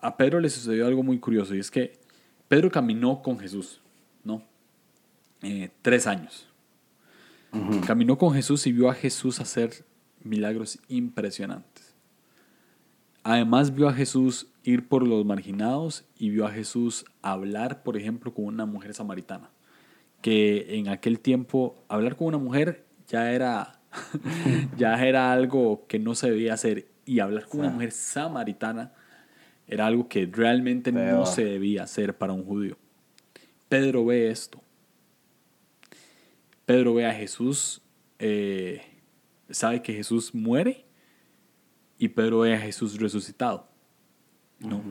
a, Pedro le sucedió algo muy curioso y es que Pedro caminó con Jesús, ¿no? Eh, tres años. Caminó con Jesús y vio a Jesús hacer milagros impresionantes. Además vio a Jesús ir por los marginados y vio a Jesús hablar, por ejemplo, con una mujer samaritana. Que en aquel tiempo hablar con una mujer ya era, ya era algo que no se debía hacer. Y hablar con una mujer samaritana era algo que realmente no se debía hacer para un judío. Pedro ve esto. Pedro ve a Jesús, eh, sabe que Jesús muere y Pedro ve a Jesús resucitado. ¿no?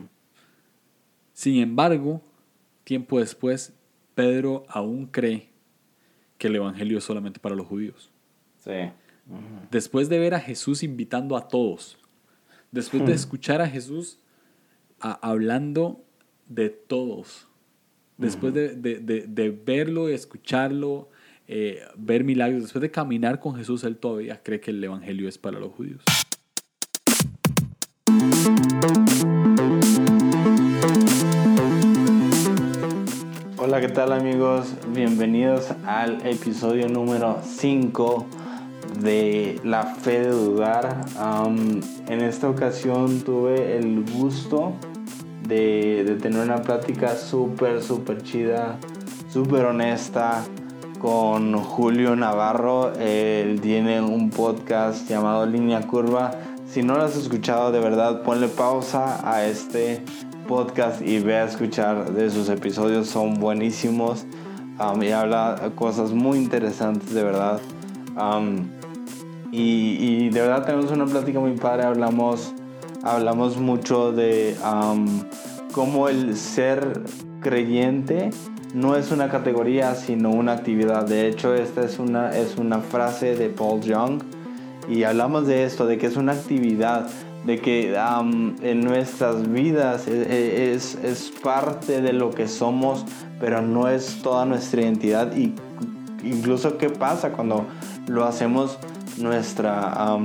Sin embargo, tiempo después, Pedro aún cree que el Evangelio es solamente para los judíos. Sí. Después de ver a Jesús invitando a todos, después de escuchar a Jesús hablando de todos, después de, de, de, de, verlo, escucharlo, eh, ver milagros, después de caminar con Jesús, él todavía cree que el Evangelio es para los judíos. Hola, ¿qué tal amigos? Bienvenidos al episodio número 5 de La Fe de Dudar. en esta ocasión tuve el gusto de, tener una plática súper, súper chida, súper honesta con Julio Navarro. Él tiene un podcast llamado Línea Curva. Si no lo has escuchado, de verdad, ponle pausa a este podcast y ve a escuchar de sus episodios. Son buenísimos um, y habla cosas muy interesantes, de verdad. Um, y, de verdad tenemos una plática muy padre. Hablamos, hablamos mucho de cómo el ser creyente no es una categoría, sino una actividad. De hecho, esta es una, es una frase de Paul Young y hablamos de esto, de que es una actividad, de que en nuestras vidas e, e, es, es, parte de lo que somos, pero no es toda nuestra identidad. Y incluso qué pasa cuando lo hacemos nuestra,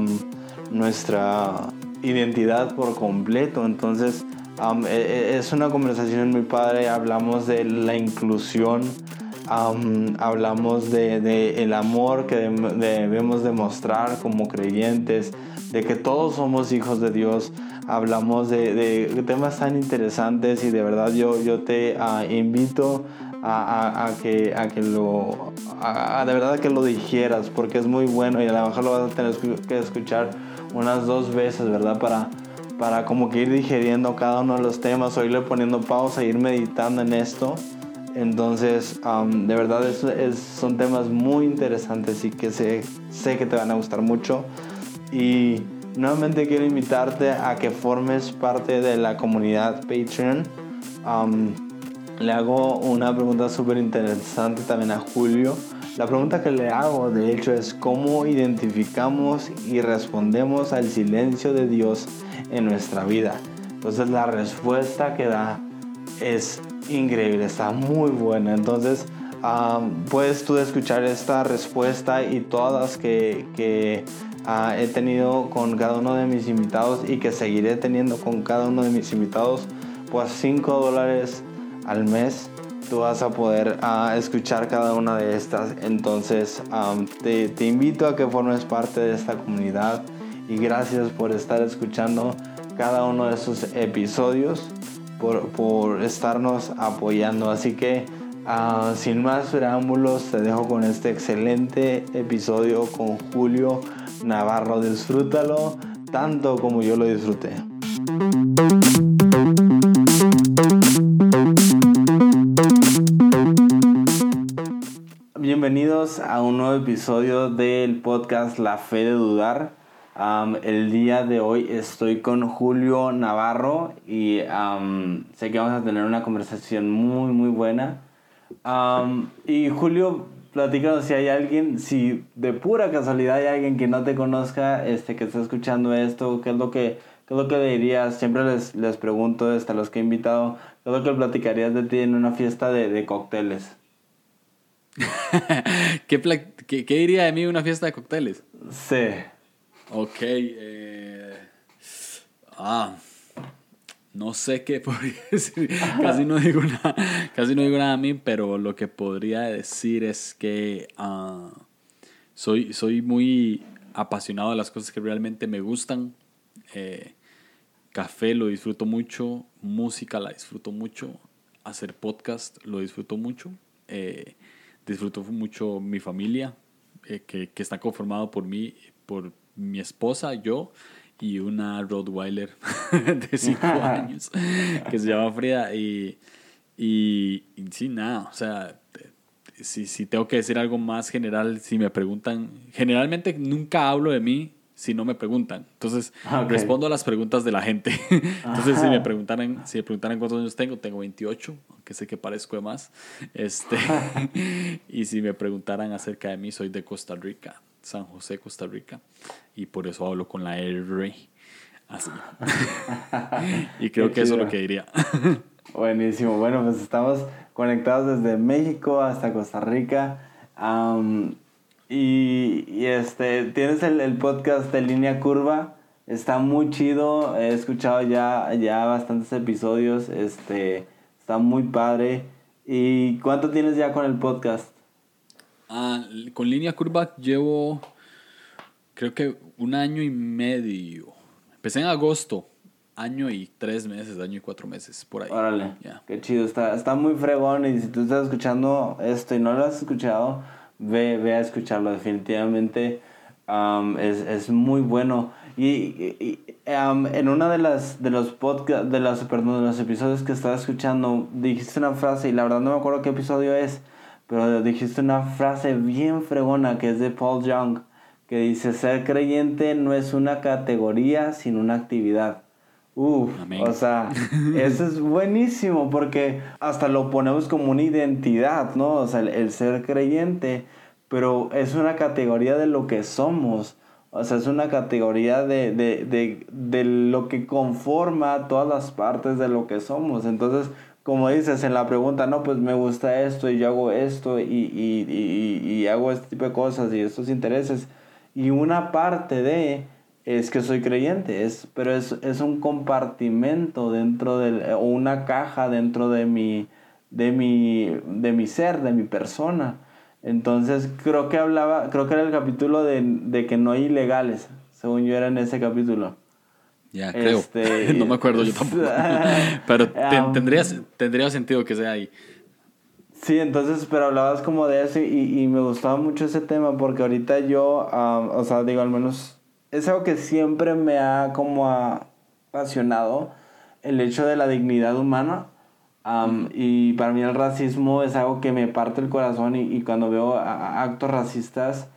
nuestra identidad por completo. Entonces, e, e, es una conversación muy padre, hablamos de la inclusión, hablamos de, el amor que debemos demostrar como creyentes, de que todos somos hijos de Dios, hablamos de, temas tan interesantes y de verdad yo, yo te ah, invito a, que, a que lo, de verdad que lo dijeras porque es muy bueno y a lo mejor lo vas a tener que escuchar unas dos veces, ¿verdad? Para para como que ir digeriendo cada uno de los temas o irle poniendo pausa, ir meditando en esto. Entonces, de verdad es, son temas muy interesantes y que sé, sé que te van a gustar mucho. Y nuevamente quiero invitarte a que formes parte de la comunidad Patreon. le hago una pregunta súper interesante también a Julio. La pregunta que le hago, de hecho, es cómo identificamos y respondemos al silencio de Dios en nuestra vida. Entonces la respuesta que da es increíble, está muy buena. Entonces puedes tú escuchar esta respuesta y todas que, que ah, he tenido con cada uno de mis invitados y que seguiré teniendo con cada uno de mis invitados, pues 5 dólares al mes tú vas a poder ah, escuchar cada una de estas. Entonces te, te, invito a que formes parte de esta comunidad y gracias por estar escuchando cada uno de estos episodios, por, por estarnos apoyando. Así que ah, sin más preámbulos te dejo con este excelente episodio con Julio Navarro. Disfrútalo tanto como yo lo disfruté. Bienvenidos a un nuevo episodio del podcast La Fe de Dudar. el día de hoy estoy con Julio Navarro y sé que vamos a tener una conversación muy muy buena. y Julio, platícanos si hay alguien, si de pura casualidad hay alguien que no te conozca, este, que está escuchando esto, ¿qué es lo que, qué es lo que dirías? Siempre les, les pregunto hasta los que he invitado, ¿qué es lo que platicarías de ti en una fiesta de, de cócteles? ¿Qué, qué, diría de mí una fiesta de cócteles? Sí. Ok. Eh, ah. no sé qué podría decir, casi no digo nada, casi no digo nada a mí, pero lo que podría decir es que ah, soy, soy muy apasionado de las cosas que realmente me gustan. Eh, café lo disfruto mucho, música la disfruto mucho, hacer podcast lo disfruto mucho, eh, disfruto mucho mi familia, eh, que, que, está conformado por mí, por mi esposa, yo y una Rottweiler de 5 años que se llama Frida. Y, y, y, sí, nada, o sea, si, si tengo que decir algo más general, si me preguntan, generalmente nunca hablo de mí si no me preguntan. Entonces, ah, respondo a las preguntas de la gente. Entonces, si me preguntaran, si me preguntaran cuántos años tengo, tengo 28, aunque sé que parezco de más. Este, y si me preguntaran acerca de mí, soy de Costa Rica, San José, Costa Rica, y por eso hablo con la R. Así. y creo que eso es lo que diría. Buenísimo. Bueno, pues estamos conectados desde México hasta Costa Rica. Y, este, tienes el, podcast de Línea Curva. Está muy chido. He escuchado ya, ya bastantes episodios. Este, está muy padre. ¿Y cuánto tienes ya con el podcast? Ah, con Línea Curva llevo, creo que un año y medio. Empecé en agosto. Año y tres meses, año y cuatro meses, por ahí. Órale. Qué chido. Está, está muy fregón. Y si tú estás escuchando esto y no lo has escuchado ve, ve a escucharlo, definitivamente es, es, muy bueno. Y, en una de las de los podcast, de las perdón, de los episodios que estaba escuchando, dijiste una frase y la verdad no me acuerdo qué episodio es, pero dijiste una frase bien fregona que es de Paul Young, que dice ser creyente no es una categoría, sino una actividad. Uf, o sea, eso es buenísimo porque hasta lo ponemos como una identidad, ¿no? O sea, el, ser creyente, pero es una categoría de lo que somos. O sea, es una categoría de, de, de, de lo que conforma todas las partes de lo que somos. Entonces, como dices en la pregunta, no, pues me gusta esto y yo hago esto y, y, y, y hago este tipo de cosas y estos intereses. Y una parte de es que soy creyente, es, pero es, es un compartimento dentro de, o una caja dentro de mi, de mi, de mi ser, de mi persona. Entonces creo que hablaba, creo que era el capítulo de, de que no hay ilegales, según yo era en ese capítulo. Ya, creo. Este, no me acuerdo yo tampoco. pero um, tendría, tendría sentido que sea ahí. Sí, entonces, pero hablabas como de eso y, y me gustaba mucho ese tema porque ahorita yo, um, o sea, digo, al menos es algo que siempre me ha como apasionado, el hecho de la dignidad humana. y para mí el racismo es algo que me parte el corazón y, cuando veo actos racistas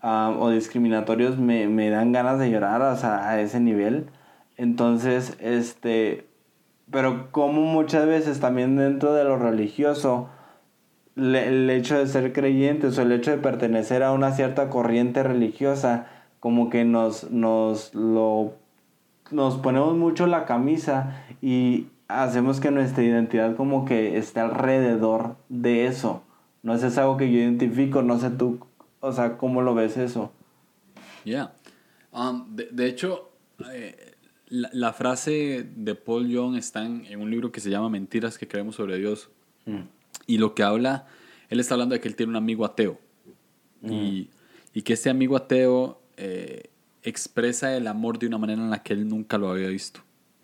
o discriminatorios me, me, dan ganas de llorar a ese nivel. Entonces, este, pero como muchas veces también dentro de lo religioso, el hecho de ser creyentes o el hecho de pertenecer a una cierta corriente religiosa como que nos, nos, lo, nos ponemos mucho la camisa y hacemos que nuestra identidad como que esté alrededor de eso. No es algo que yo identifico, no sé tú, o sea, ¿cómo lo ves eso? Ya. Um, de, hecho, eh, la, frase de Paul Young está en, un libro que se llama Mentiras que creemos sobre Dios. Mm. Y lo que habla, él está hablando de que él tiene un amigo ateo. Y, y, que ese amigo ateo eh, expresa el amor de una manera en la que él nunca lo había visto.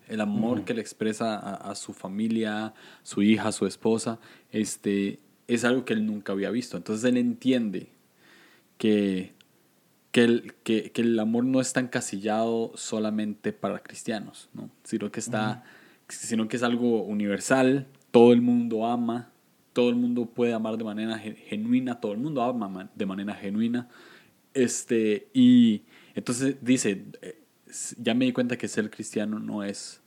El amor que le expresa a, su familia, su hija, su esposa, este, es algo que él nunca había visto. Entonces él entiende que, que, el, que, que el amor no está encasillado solamente para cristianos, ¿no? sino, que está, sino que es algo universal, todo el mundo ama, todo el mundo puede amar de manera genuina, todo el mundo ama de manera genuina. Este, y entonces dice, eh, ya me di cuenta que ser cristiano no es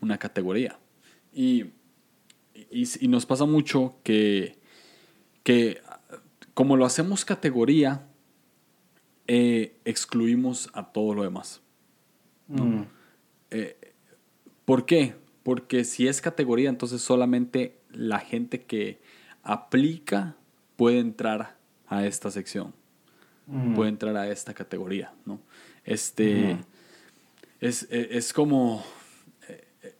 una categoría. Y, y, nos pasa mucho que, que como lo hacemos categoría, eh, excluimos a todo lo demás. Mm. Eh, ¿Por qué? Porque si es categoría, entonces solamente la gente que aplica puede entrar a esta sección puede entrar a esta categoría, ¿no? Este, es, es, como,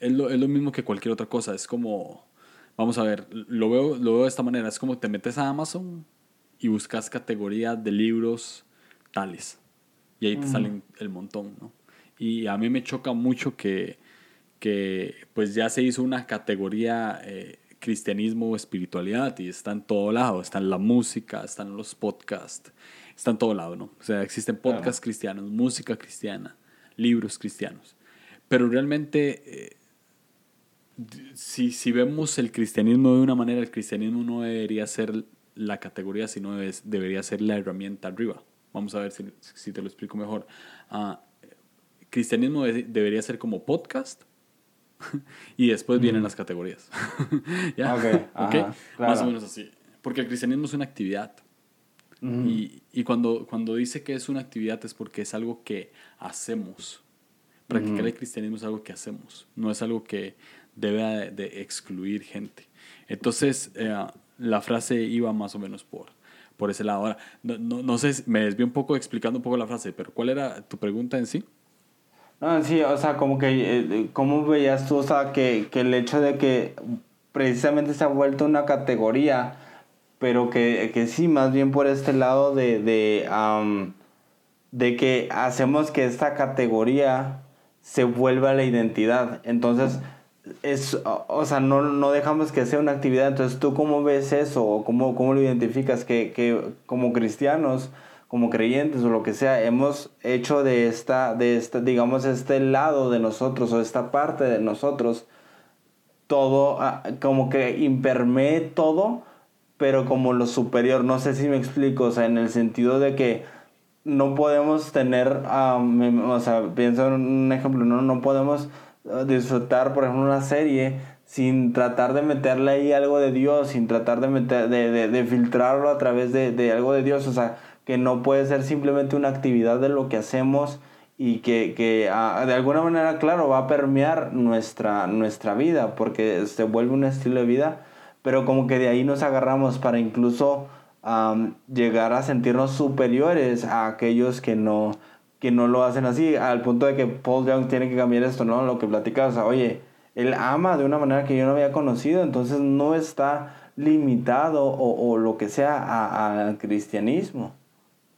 es lo, es lo mismo que cualquier otra cosa. Es como, vamos a ver, lo veo, lo veo de esta manera. Es como te metes a Amazon y buscas categoría de libros tales. Y ahí te salen el montón, ¿no? Y a mí me choca mucho que, que pues ya se hizo una categoría eh, cristianismo o espiritualidad y está en todo lado. Está en la música, están los podcasts, está en todo lado, ¿no? O sea, existen podcasts cristianos, música cristiana, libros cristianos. Pero realmente... Eh, si, si, vemos el cristianismo de una manera, el cristianismo no debería ser la categoría, sino es, debería ser la herramienta arriba. Vamos a ver si, si te lo explico mejor. Uh, cristianismo debería ser como podcast y después vienen las categorías. ¿Ya? Okay, Más o menos así. Porque el cristianismo es una actividad. Y, y, cuando, cuando dice que es una actividad es porque es algo que hacemos. Practicar el cristianismo es algo que hacemos, no es algo que debe de excluir gente. Entonces, eh, la frase iba más o menos por, por ese lado. Ahora, no, no, no sé, me desvío un poco explicando un poco la frase, pero ¿cuál era tu pregunta en sí? No, sí, o sea, como que, eh, ¿cómo veías tú, o sea, que, que el hecho de que precisamente se ha vuelto una categoría, pero que, que sí, más bien por este lado de, de, de que hacemos que esta categoría se vuelva la identidad. Entonces, es, o sea, no, no dejamos que sea una actividad. Entonces, ¿tú cómo ves eso? ¿O cómo, cómo lo identificas? Que, que como cristianos, como creyentes o lo que sea, hemos hecho de esta, de esta, digamos, este lado de nosotros o esta parte de nosotros, todo, ah, como que impermee todo, pero como lo superior. No sé si me explico, o sea, en el sentido de que no podemos tener, o sea, pienso en un ejemplo, no, no podemos disfrutar, por ejemplo, una serie sin tratar de meterle ahí algo de Dios, sin tratar de, meter, de, de, filtrarlo a través de, de, algo de Dios, o sea, que no puede ser simplemente una actividad de lo que hacemos y que, que ah, de alguna manera, claro, va a permear nuestra, nuestra vida, porque se vuelve un estilo de vida, pero como que de ahí nos agarramos para incluso llegar a sentirnos superiores a aquellos que no, que no lo hacen así, al punto de que Paul Young tiene que cambiar esto, ¿no? Lo que platicas, oye, él ama de una manera que yo no había conocido, entonces no está limitado o, o lo que sea al cristianismo.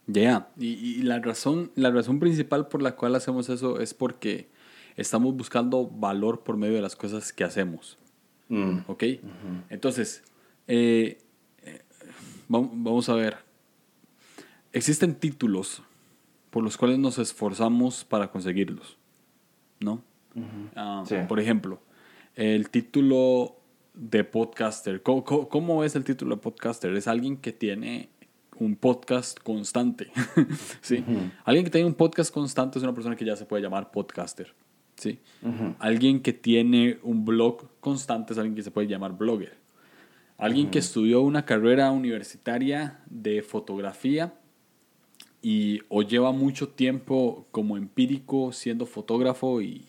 Ya, y, y, la, razón, la razón principal por la cual hacemos eso es porque estamos buscando valor por medio de las cosas que hacemos. Mm. ¿Ok? Entonces, eh, eh, vamos a ver. Existen títulos por los cuales nos esforzamos para conseguirlos, ¿no? Ah, por ejemplo, el título de podcaster. ¿Cómo, es el título de podcaster? Es alguien que tiene un podcast constante. ¿sí? Alguien que tiene un podcast constante es una persona que ya se puede llamar podcaster. ¿Sí? Alguien que tiene un blog constante es alguien que se puede llamar blogger. Alguien que estudió una carrera universitaria de fotografía y o lleva mucho tiempo como empírico siendo fotógrafo y,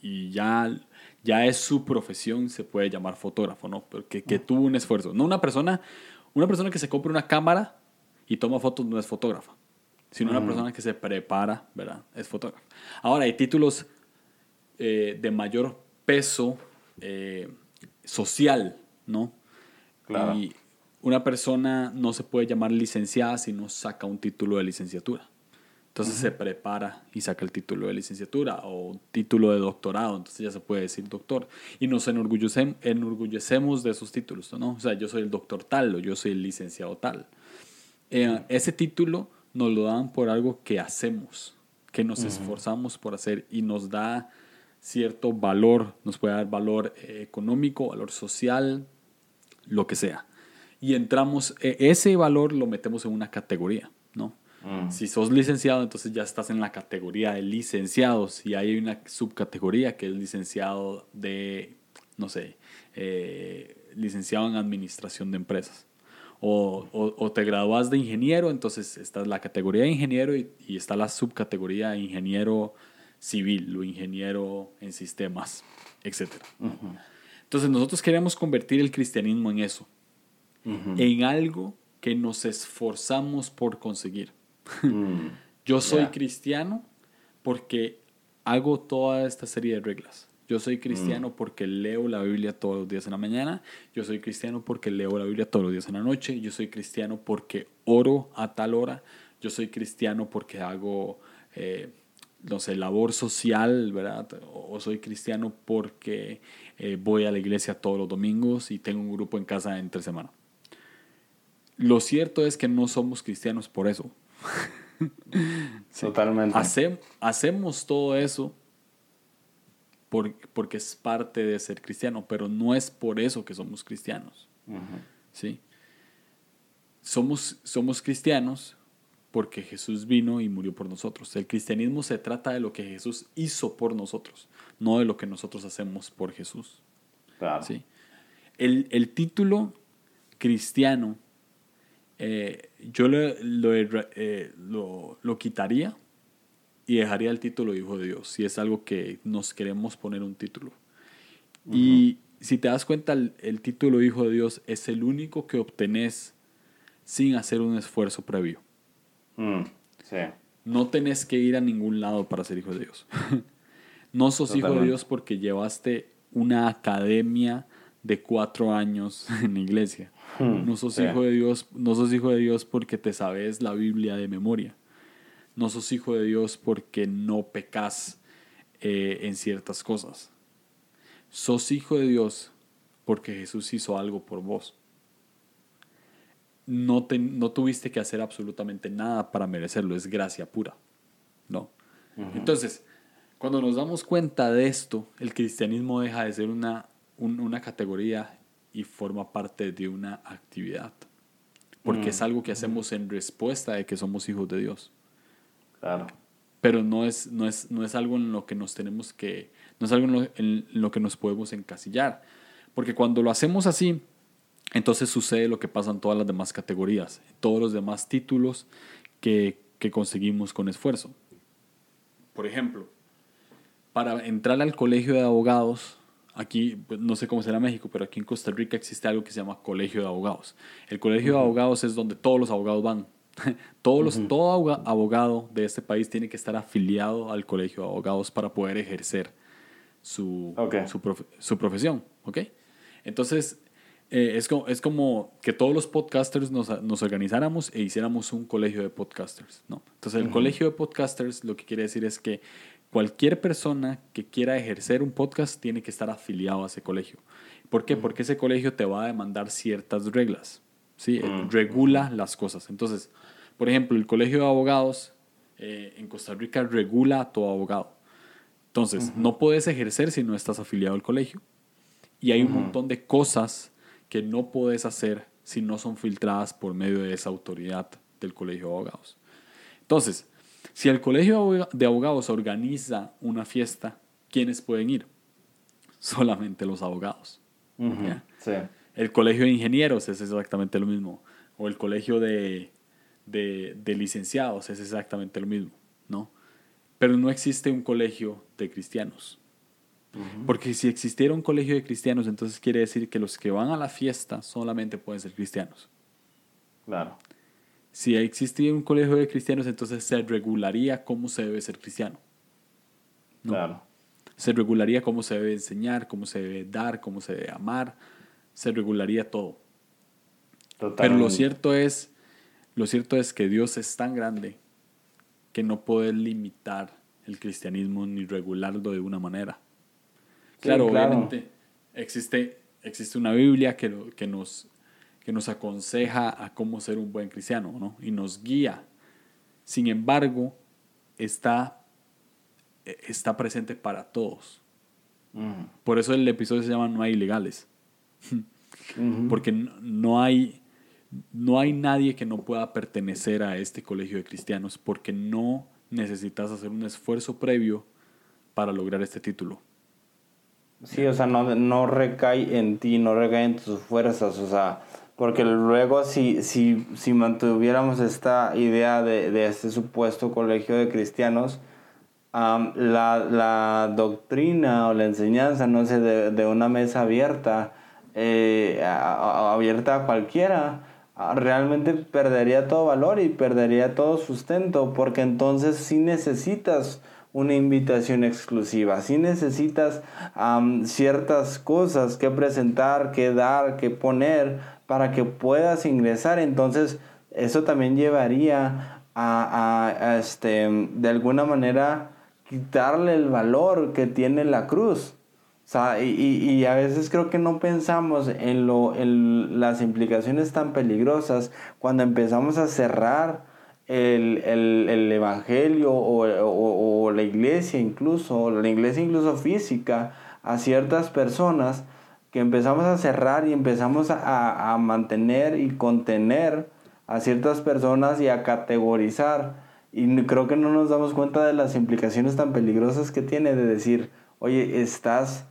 y ya, ya es su profesión, se puede llamar fotógrafo, ¿no? Porque que tuvo un esfuerzo. No una persona, una persona que se compra una cámara y toma fotos no es fotógrafa, sino una persona que se prepara, ¿verdad? Es fotógrafo. Ahora, hay títulos eh, de mayor peso eh, social, ¿no? Claro. Y una persona no se puede llamar licenciada si no saca un título de licenciatura. Entonces se prepara y saca el título de licenciatura o título de doctorado, entonces ya se puede decir doctor. Y nos enorgullecemos, enorgullecemos de esos títulos, ¿no? O sea, yo soy el doctor tal o yo soy el licenciado tal. Eh, ese título nos lo dan por algo que hacemos, que nos esforzamos por hacer y nos da cierto valor, nos puede dar valor eh, económico, valor social, lo que sea y entramos, e, ese valor lo metemos en una categoría, ¿no? Mm. Si sos licenciado, entonces ya estás en la categoría de licenciados y hay una subcategoría que es licenciado de, no sé, eh, licenciado en administración de empresas. O, o, te gradúas de ingeniero, entonces está la categoría de ingeniero y, y, está la subcategoría de ingeniero civil o ingeniero en sistemas, etc. Entonces nosotros queremos convertir el cristianismo en eso, en algo que nos esforzamos por conseguir. Mm. Yo soy cristiano porque hago toda esta serie de reglas. Yo soy cristiano Mm. porque leo la Biblia todos los días en la mañana. Yo soy cristiano porque leo la Biblia todos los días en la noche. Yo soy cristiano porque oro a tal hora. Yo soy cristiano porque hago, eh, no sé, labor social, ¿verdad? O, soy cristiano porque eh, voy a la iglesia todos los domingos y tengo un grupo en casa entre semana. Lo cierto es que no somos cristianos por eso. Sí. Totalmente. Hacem- hacemos todo eso por- porque es parte de ser cristiano, pero no es por eso que somos cristianos. Ujú. ¿sí? Somos, somos cristianos porque Jesús vino y murió por nosotros. El cristianismo se trata de lo que Jesús hizo por nosotros, no de lo que nosotros hacemos por Jesús. Claro. ¿sí? El, el título cristiano, eh, yo lo, lo, eh, lo- lo quitaría y dejaría el título Hijo de Dios, si es algo que nos queremos poner un título. Y si te das cuenta, el, el título Hijo de Dios es el único que obtenés sin hacer un esfuerzo previo. Mm, sí. No tenés que ir a ningún lado para ser hijo de Dios. no sos hijo de. Dios porque llevaste una academia de cuatro años en la iglesia. Hmm, No sos sí. hijo de Dios, no sos hijo de Dios porque te sabes la Biblia de memoria. No sos hijo de Dios porque no pecas eh, en ciertas cosas. Sos hijo de Dios porque Jesús hizo algo por vos. No, te- no tuviste que hacer absolutamente nada para merecerlo, es gracia pura. ¿no? Entonces, cuando nos damos cuenta de esto, el cristianismo deja de ser una, un- una categoría y forma parte de una actividad. Porque es algo que hacemos en respuesta de que somos hijos de Dios. Claro. Pero no es, no es, no es algo en lo que nos tenemos que, no es algo en lo, en lo que nos podemos encasillar. Porque cuando lo hacemos así, entonces sucede lo que pasa en todas las demás categorías, todos los demás títulos que, que conseguimos con esfuerzo. Por ejemplo, para entrar al colegio de abogados, aquí, pues, no sé cómo será México, pero aquí en Costa Rica existe algo que se llama colegio de abogados. El colegio de abogados es donde todos los abogados van. Todos los, Todo aboga- abogado de este país tiene que estar afiliado al colegio de abogados para poder ejercer su, su, profe- su profesión. ¿ok? Entonces, eh, es, como, es como que todos los podcasters nos, nos organizáramos e hiciéramos un colegio de podcasters. ¿no? Entonces, el colegio de podcasters lo que quiere decir es que cualquier persona que quiera ejercer un podcast tiene que estar afiliado a ese colegio. ¿Por qué? Porque ese colegio te va a demandar ciertas reglas. ¿sí? Eh, Regula las cosas. Entonces, por ejemplo, el colegio de abogados eh, en Costa Rica regula a todo abogado. Entonces, no puedes ejercer si no estás afiliado al colegio. Y hay un montón de cosas que no puedes hacer si no son filtradas por medio de esa autoridad del colegio de abogados. Entonces, si el colegio de aboga- de abogados organiza una fiesta, ¿quiénes pueden ir? Solamente los abogados. Sí. El colegio de ingenieros es exactamente lo mismo. O el colegio de, de, de licenciados es exactamente lo mismo, ¿no? Pero no existe un colegio de cristianos. Porque si existiera un colegio de cristianos, entonces quiere decir que los que van a la fiesta solamente pueden ser cristianos. Claro. Si existiera un colegio de cristianos, entonces se regularía cómo se debe ser cristiano. No. Claro. Se regularía cómo se debe enseñar, cómo se debe dar, cómo se debe amar. Se regularía todo. Pero lo Totalmente. cierto es, lo cierto es que Dios es tan grande que no puede limitar el cristianismo ni regularlo de una manera. Claro, claro. obviamente existe, existe una Biblia que, lo- que, nos, que nos aconseja a cómo ser un buen cristiano, ¿no? Y nos guía. Sin embargo, está, está presente para todos. Por eso el episodio se llama No hay ilegales. Porque no- no hay, no hay nadie que no pueda pertenecer a este colegio de cristianos porque no necesitas hacer un esfuerzo previo para lograr este título. Sí, o sea, no, no recae en ti, no recae en tus fuerzas, o sea, porque luego si, si, si mantuviéramos esta idea de, de este supuesto colegio de cristianos, la, la doctrina o la enseñanza, no sé, de, de una mesa abierta, eh, abierta a cualquiera, ah, realmente perdería todo valor y perdería todo sustento, porque entonces sí necesitas una invitación exclusiva. Si necesitas ciertas cosas que presentar, que dar, que poner para que puedas ingresar, entonces eso también llevaría a, este, de alguna manera quitarle el valor que tiene la cruz. O sea, y, y, a veces creo que no pensamos en, lo, en las implicaciones tan peligrosas cuando empezamos a cerrar el, el, el Evangelio o, o, o, la iglesia incluso, la iglesia incluso física, a ciertas personas que empezamos a cerrar y empezamos a, a mantener y contener a ciertas personas y a categorizar. Y creo que no nos damos cuenta de las implicaciones tan peligrosas que tiene de decir, oye, estás,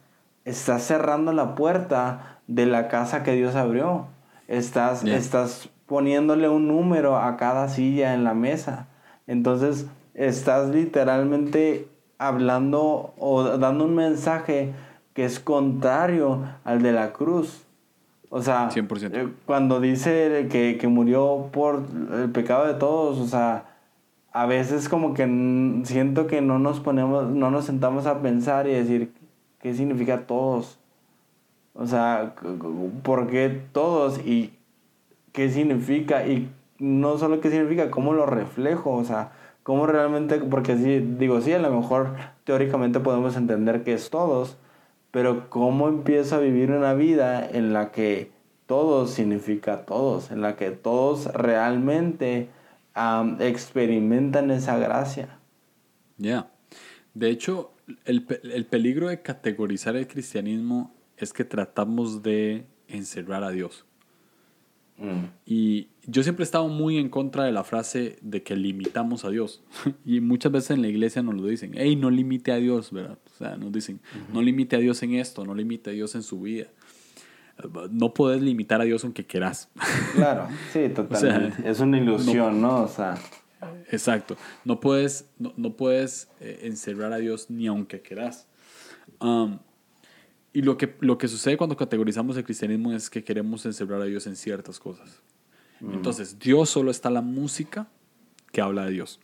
estás cerrando la puerta de la casa que Dios abrió. Estás, estás poniéndole un número a cada silla en la mesa. Entonces, estás literalmente hablando o dando un mensaje que es contrario al de la cruz. O sea, eh, cuando dice que, que, murió por el pecado de todos, o sea, a veces como que siento que no nos ponemos, no nos sentamos a pensar y decir qué significa todos. O sea, ¿por qué todos? Y qué significa y no solo qué significa, cómo lo reflejo, o sea, cómo realmente, porque sí, digo, sí, a lo mejor teóricamente podemos entender que es todos, pero cómo empiezo a vivir una vida en la que todos significa todos, en la que todos realmente experimentan esa gracia. Ya. De hecho, el, el peligro de categorizar el cristianismo es que tratamos de encerrar a Dios. Mm. Y yo siempre he estado muy en contra de la frase de que limitamos a Dios. y muchas veces en la iglesia nos lo dicen, hey, no limite a Dios, ¿verdad? O sea, nos dicen, no limite a Dios en esto, no limite a Dios en su vida. No puedes limitar a Dios aunque quieras. Claro, sí, totalmente. es una ilusión, ¿no? O sea. Exacto. No puedes, no, puedes eh, encerrar a Dios ni aunque quieras. Um, y lo que, lo que sucede cuando categorizamos el cristianismo es que queremos encerrar a Dios en ciertas cosas. Mm. Entonces, Dios solo está en la música que habla de Dios.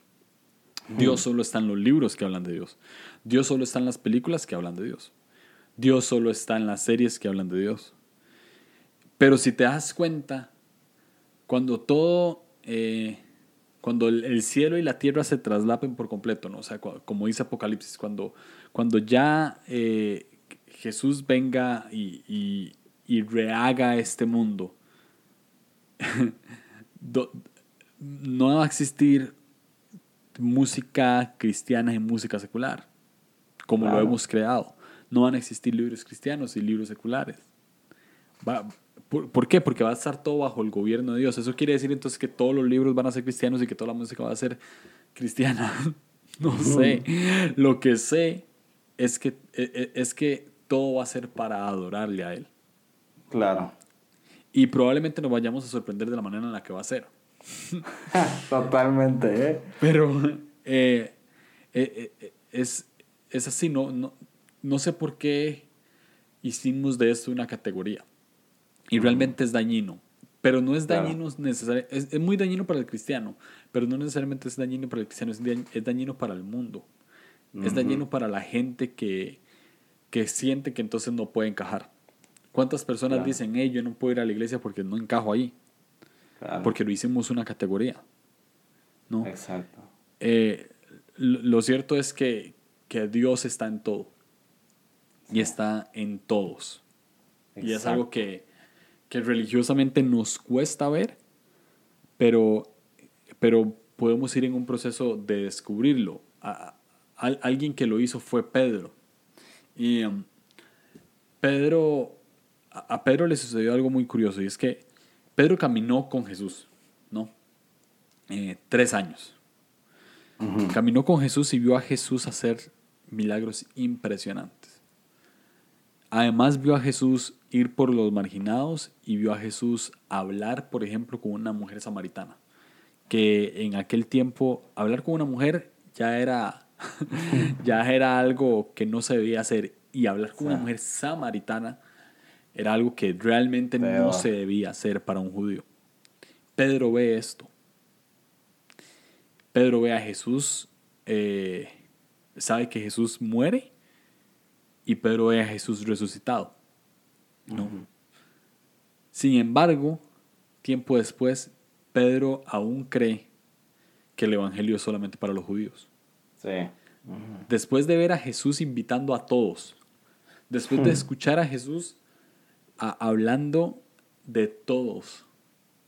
Dios mm. solo está en los libros que hablan de Dios. Dios solo está en las películas que hablan de Dios. Dios solo está en las series que hablan de Dios. Pero si te das cuenta, cuando todo, eh, cuando el, cielo y la tierra se traslapen por completo, ¿no? O sea, como dice Apocalipsis, cuando, cuando ya eh, Jesús venga y, rehaga este mundo, no va a existir música cristiana y música secular, como lo hemos creado. No van a existir libros cristianos y libros seculares. ¿por, qué? Porque va a estar todo bajo el gobierno de Dios. Eso quiere decir entonces que todos los libros van a ser cristianos y que toda la música va a ser cristiana. no sé. Lo que sé es que, e, e, es que todo va a ser para adorarle a Él. Claro. Y probablemente nos vayamos a sorprender de la manera en la que va a ser. Totalmente, ¿eh? Pero eh, eh, eh, es, es así, no, no, no sé por qué hicimos de esto una categoría. Y realmente es dañino. Pero no es dañino necesariamente. Es, es, muy dañino para el cristiano, pero no necesariamente es dañino para el cristiano, es, dañino para el mundo. Es dañino para la gente que, que siente que entonces no puede encajar. ¿Cuántas personas dicen, hey, yo no puedo ir a la iglesia porque no encajo ahí? Porque lo hicimos una categoría. ¿no? Exacto. Eh, lo cierto es que, que, Dios está en todo. Y está en todos. Y es algo que, que, religiosamente nos cuesta ver, pero, pero podemos ir en un proceso de descubrirlo. alguien que lo hizo fue Pedro. Y um, Pedro, a Pedro le sucedió algo muy curioso y es que Pedro caminó con Jesús, ¿no? Eh, tres años. Caminó con Jesús y vio a Jesús hacer milagros impresionantes. Además vio a Jesús ir por los marginados y vio a Jesús hablar, por ejemplo, con una mujer samaritana. Que en aquel tiempo hablar con una mujer ya era ya era algo que no se debía hacer. Y hablar con una mujer samaritana era algo que realmente no se debía hacer para un judío. Pedro ve esto. Pedro ve a Jesús eh, sabe que Jesús muere y Pedro ve a Jesús resucitado. ¿no? Sin embargo, tiempo después, Pedro aún cree que el Evangelio es solamente para los judíos. Sí. Después de ver a Jesús invitando a todos, después de escuchar a Jesús hablando de todos,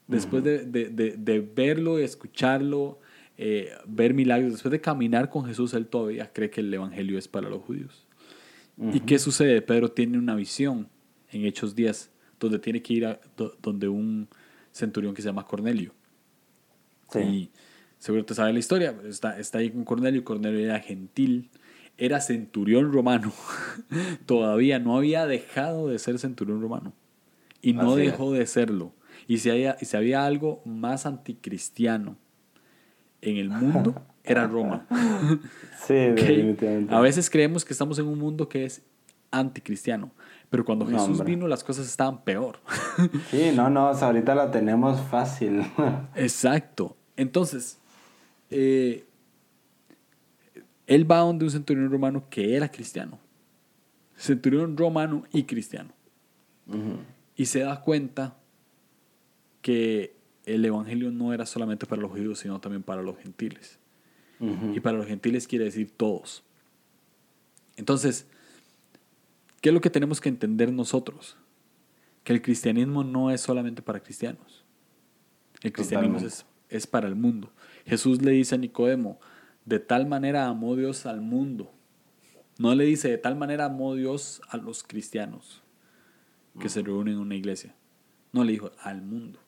después de, de, de, verlo, escucharlo, eh, ver milagros, después de caminar con Jesús, él todavía cree que el Evangelio es para los judíos. ¿Y qué sucede? Pedro tiene una visión en Hechos 10, donde tiene que ir a donde un centurión que se llama Cornelio. Sí. Y seguro te sabe la historia, está, está ahí con Cornelio, Cornelio era gentil, era centurión romano, todavía no había dejado de ser centurión romano y no dejó de serlo. Y si, había, si había algo más anticristiano en el mundo, era Roma. sí, definitivamente. A veces creemos que estamos en un mundo que es anticristiano, pero cuando Jesús vino las cosas estaban peor. sí, no, no, ahorita la tenemos fácil. Exacto. Entonces, eh, él va donde un centurión romano que era cristiano. Centurión romano y cristiano. Y se da cuenta que el evangelio no era solamente para los judíos, sino también para los gentiles. Y para los gentiles quiere decir todos. Entonces, ¿qué es lo que tenemos que entender nosotros? Que el cristianismo no es solamente para cristianos. El cristianismo es, es, para el mundo. Jesús le dice a Nicodemo, de tal manera amó Dios al mundo. No le dice, de tal manera amó Dios a los cristianos que se reúnen en una iglesia. No le dijo, al mundo.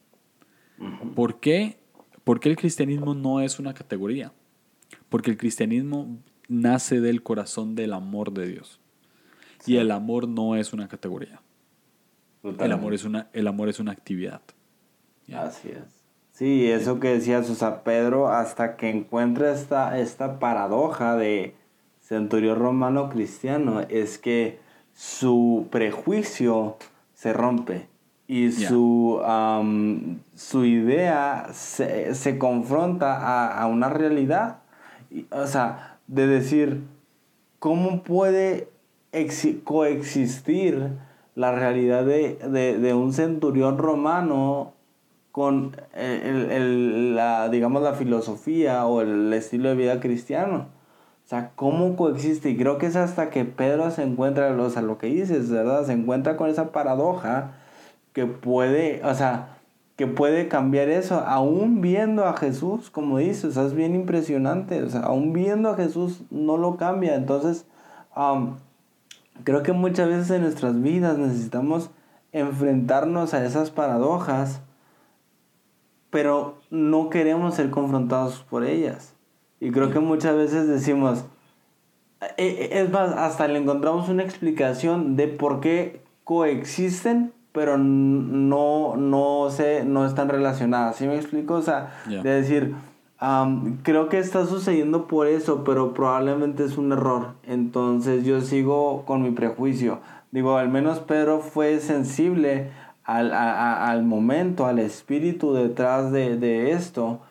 ¿Por qué? Porque el cristianismo no es una categoría. Porque el cristianismo nace del corazón del amor de Dios. Y el amor no es una categoría. El amor es una, el amor es una actividad. Así es. Sí, eso que decías, o sea, Pedro, hasta que encuentra esta, esta paradoja de centurión romano cristiano, es que su prejuicio se rompe y su, su idea se, se confronta a, a, una realidad. O sea, de decir, ¿cómo puede coexistir la realidad de, de, de, un centurión romano con el, el, la, digamos, la filosofía o el estilo de vida cristiano? O sea, ¿cómo coexiste? Y creo que es hasta que Pedro se encuentra, o lo que dices, ¿verdad? Se encuentra con esa paradoja que puede, o sea, que puede cambiar eso, aún viendo a Jesús, como dices, es bien impresionante, o sea, aún viendo a Jesús no lo cambia, entonces creo que muchas veces en nuestras vidas necesitamos enfrentarnos a esas paradojas, pero no queremos ser confrontados por ellas. Y creo que muchas veces decimos, e, e, es más, hasta le encontramos una explicación de por qué coexisten pero no, no, sé, no están relacionadas. ¿Sí me explico? O sea, de decir, creo que está sucediendo por eso, pero probablemente es un error. Entonces yo sigo con mi prejuicio. Digo, al menos Pedro fue sensible al, al momento, al espíritu detrás de, de esto.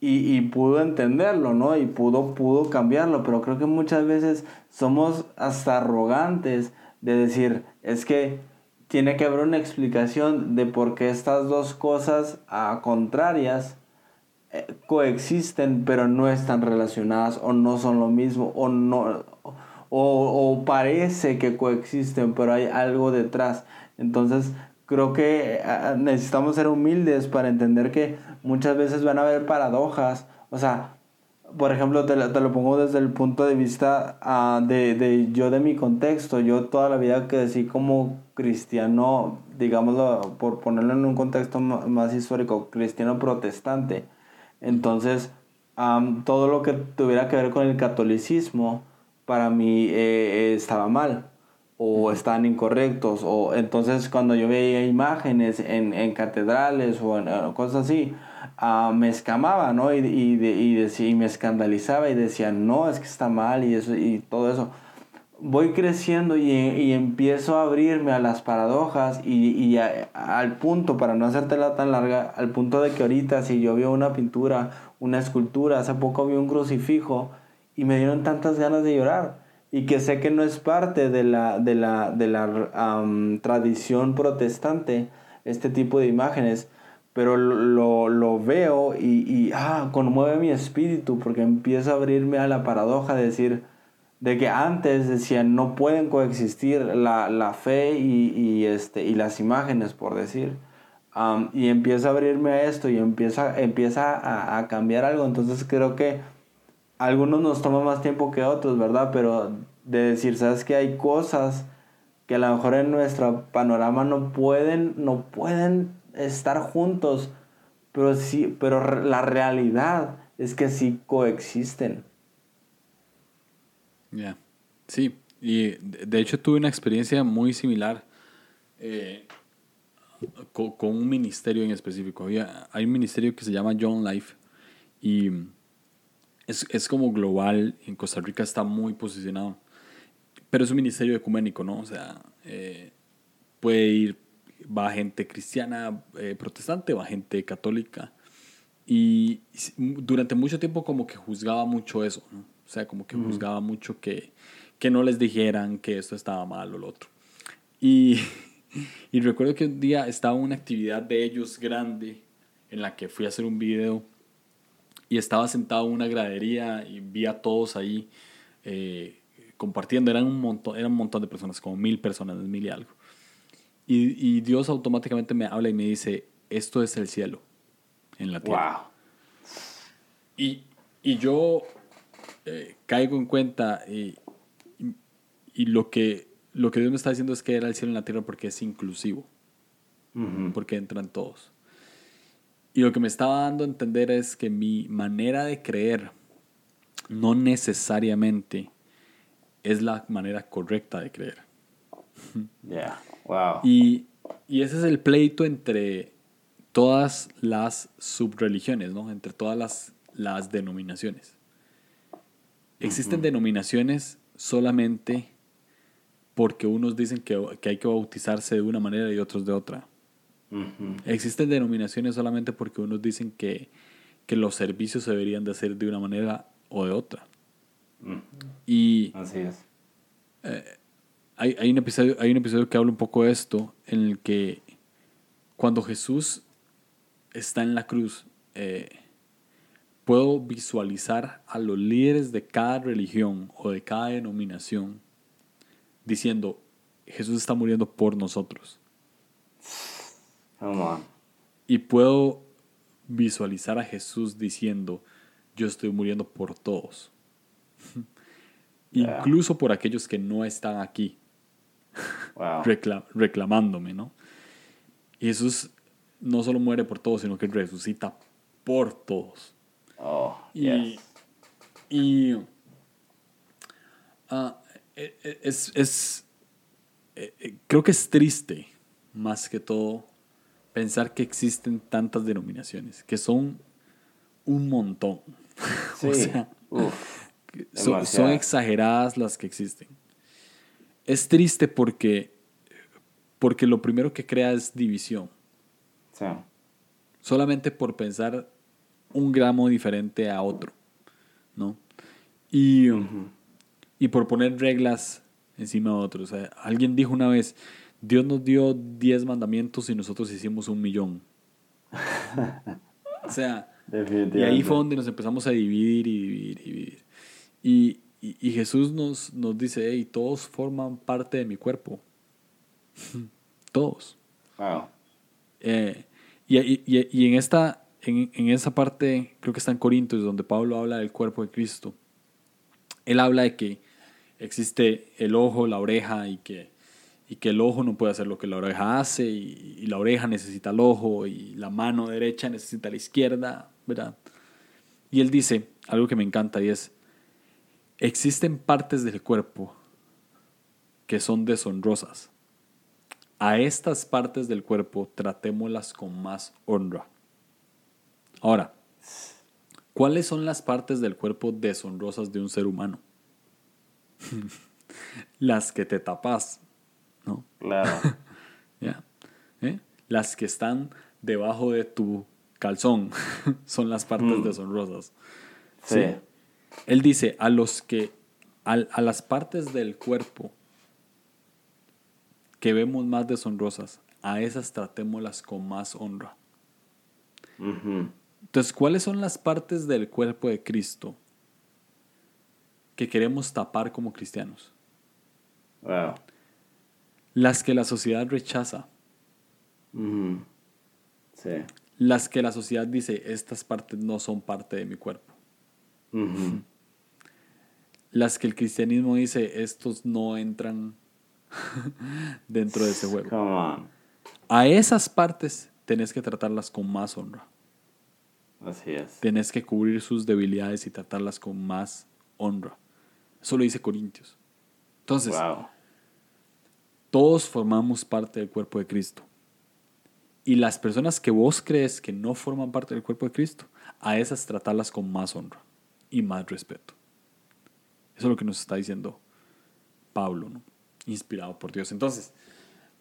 y, y, pudo entenderlo, ¿no? Y pudo, pudo cambiarlo, pero creo que muchas veces somos hasta arrogantes de decir, es que tiene que haber una explicación de por qué estas dos cosas contrarias eh, coexisten pero no están relacionadas o no son lo mismo o no o, parece que coexisten pero hay algo detrás entonces creo que eh, necesitamos ser humildes para entender que muchas veces van a haber paradojas o sea por ejemplo, te, te, lo pongo desde el punto de vista uh, de, de, yo de mi contexto. Yo toda la vida crecí como cristiano, digámoslo, por ponerlo en un contexto más histórico, cristiano protestante. Entonces, um, todo lo que tuviera que ver con el catolicismo, para mí eh, estaba mal o estaban incorrectos. O entonces cuando yo veía imágenes en, en catedrales o en, en cosas así, uh, me escamaba, ¿no? Y, y, y, decía, y me escandalizaba y decía, no, es que está mal y, eso, y todo eso. Voy creciendo y, y empiezo a abrirme a las paradojas y, y al punto, para no hacértela tan larga, al punto de que ahorita si yo veo una pintura, una escultura, hace poco vi un crucifijo y me dieron tantas ganas de llorar. Y que sé que no es parte de la, de la, de la tradición protestante este tipo de imágenes, pero lo, lo veo y, y, ah, conmueve mi espíritu porque empieza a abrirme a la paradoja de decir, de que antes decían no pueden coexistir la, la fe y, y, este, y las imágenes, por decir. y empieza a abrirme a esto y empieza, empieza a, a, cambiar algo. Entonces creo que algunos nos toma más tiempo que otros, ¿verdad? Pero de decir, ¿sabes que Hay cosas que a lo mejor en nuestro panorama no pueden, no pueden estar juntos, pero sí, pero la realidad es que sí coexisten. Ya, sí, y de hecho tuve una experiencia muy similar eh, con, un ministerio en específico. Había, hay un ministerio que se llama John Life y es, es como global, en Costa Rica está muy posicionado, pero es un ministerio ecuménico, ¿no? O sea, eh, puede ir va gente cristiana, eh, protestante, va gente católica. Y durante mucho tiempo como que juzgaba mucho eso, ¿no? O sea, como que juzgaba mucho que, que no les dijeran que esto estaba mal o lo otro. Y, y recuerdo que un día estaba una actividad de ellos grande en la que fui a hacer un video y estaba sentado en una gradería y vi a todos ahí eh, compartiendo. Eran un, montón, eran un montón de personas, como mil personas, mil y algo. Y, y, Dios automáticamente me habla y me dice, esto es el cielo en la tierra. Wow. Y, y yo eh, caigo en cuenta y, y, lo, que, lo que Dios me está diciendo es que era el cielo en la tierra porque es inclusivo, porque entran todos. Y lo que me estaba dando a entender es que mi manera de creer no necesariamente es la manera correcta de creer. Yeah. Wow. Y, y, ese es el pleito entre todas las subreligiones, ¿no? Entre todas las, las denominaciones. Existen denominaciones solamente porque unos dicen que, que, hay que bautizarse de una manera y otros de otra. Existen denominaciones solamente porque unos dicen que, que, los servicios se deberían de hacer de una manera o de otra. Y Así es. Eh, hay, hay, un episodio, hay un episodio que habla un poco de esto, en el que cuando Jesús está en la cruz, eh, puedo visualizar a los líderes de cada religión o de cada denominación diciendo, Jesús está muriendo por nosotros. Y puedo visualizar a Jesús diciendo, yo estoy muriendo por todos. Incluso por aquellos que no están aquí. reclamándome, ¿no? Y Jesús no solo muere por todos, sino que resucita por todos. Oh, y, y ah, e, e, es, es e, creo que es triste, más que todo, pensar que existen tantas denominaciones, que son un montón. o sea, son, son, exageradas las que existen es triste porque, porque lo primero que crea es división. Sí. Solamente por pensar un gramo diferente a otro, ¿no? Y, y por poner reglas encima de otros. alguien dijo una vez, Dios nos dio diez mandamientos y nosotros hicimos un millón. o sea, y ahí fue donde nos empezamos a dividir y dividir y dividir. Y, y, Jesús nos, nos dice, hey, todos forman parte de mi cuerpo. todos. Wow. Eh, y, y, y, en, esta, en, en, esa parte, creo que está en Corintios, donde Pablo habla del cuerpo de Cristo. Él habla de que existe el ojo, la oreja, y que, y que el ojo no puede hacer lo que la oreja hace, y, la oreja necesita el ojo, y la mano derecha necesita la izquierda, ¿verdad? Y él dice algo que me encanta, y es, Existen partes del cuerpo que son deshonrosas. A estas partes del cuerpo tratémoslas con más honra. Ahora, ¿cuáles son las partes del cuerpo deshonrosas de un ser humano? las que te tapas, ¿no? Claro. ¿Eh? Las que están debajo de tu calzón son las partes mm. deshonrosas. Sí. Él dice, a los que, a las partes del cuerpo que vemos más deshonrosas, a esas tratémoslas con más honra. Entonces, ¿cuáles son las partes del cuerpo de Cristo que queremos tapar como cristianos? Las que la sociedad rechaza. Las que la sociedad dice, estas partes no son parte de mi cuerpo. Las que el cristianismo dice, estos no entran dentro de ese juego. A esas partes tenés que tratarlas con más honra. Así es. Tenés que cubrir sus debilidades y tratarlas con más honra. Eso lo dice Corintios. Entonces, todos formamos parte del cuerpo de Cristo. Y las personas que vos crees que no forman parte del cuerpo de Cristo, a esas tratarlas con más honra y más respeto. Eso es lo que nos está diciendo Pablo, ¿no? inspirado por Dios. Entonces,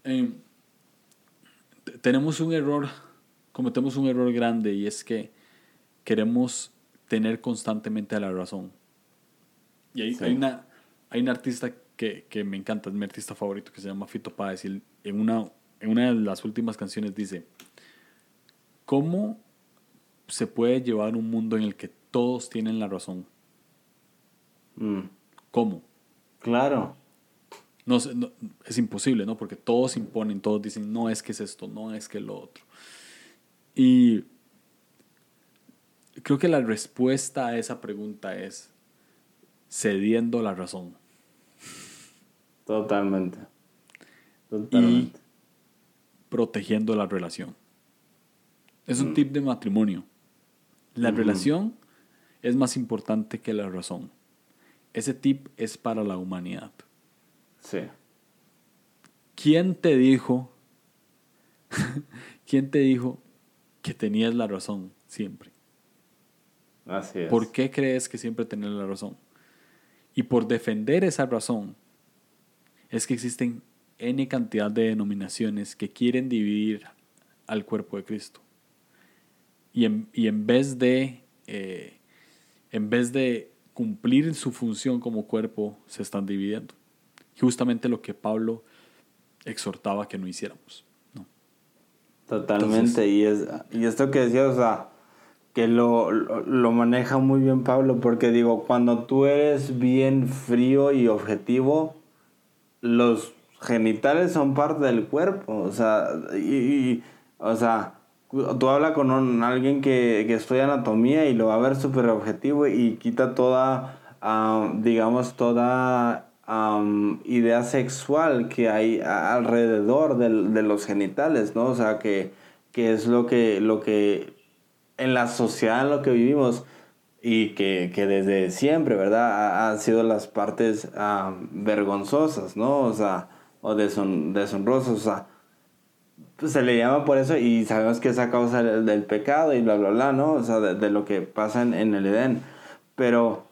eh, tenemos un error, cometemos un error grande y es que queremos tener constantemente la razón. Y hay, hay, una, hay un artista que, que, me encanta, es mi artista favorito, que se llama Fito Páez, y en una, en una de las últimas canciones dice, ¿cómo se puede llevar un mundo en el que todos tienen la razón? Mm. ¿Cómo? Claro. No, es imposible, ¿no? Porque todos imponen, todos dicen, no es que es esto, no es que lo otro. Y creo que la respuesta a esa pregunta es cediendo la razón. Totalmente. Totalmente. Y protegiendo la relación. Es un mm. tip de matrimonio. La relación es más importante que la razón. Ese tip es para la humanidad. Sí. ¿Quién te dijo? ¿Quién te dijo que tenías la razón siempre? Así es. ¿Por qué crees que siempre tenías la razón? Y por defender esa razón es que existen N cantidad de denominaciones que quieren dividir al cuerpo de Cristo. Y en, y en vez de eh, en vez de cumplir su función como cuerpo, se están dividiendo justamente lo que Pablo exhortaba que no hiciéramos. ¿no? Totalmente, y, es, y esto que decía, o sea, que lo, lo, maneja muy bien Pablo, porque digo, cuando tú eres bien frío y objetivo, los genitales son parte del cuerpo, o sea, y, o sea, tú hablas con alguien que, que, estudia anatomía y lo va a ver súper objetivo y quita toda, digamos, toda idea sexual que hay alrededor de, los genitales, ¿no? O sea, que, que, es lo que, lo que en la sociedad en lo que vivimos y que, desde siempre, ¿verdad? Han sido las partes vergonzosas, ¿no? O sea, o deshonrosas, o sea, pues se le llama por eso y sabemos que es a causa del, pecado y bla, bla, bla, ¿no? O sea, de, lo que pasa en, en el Edén. Pero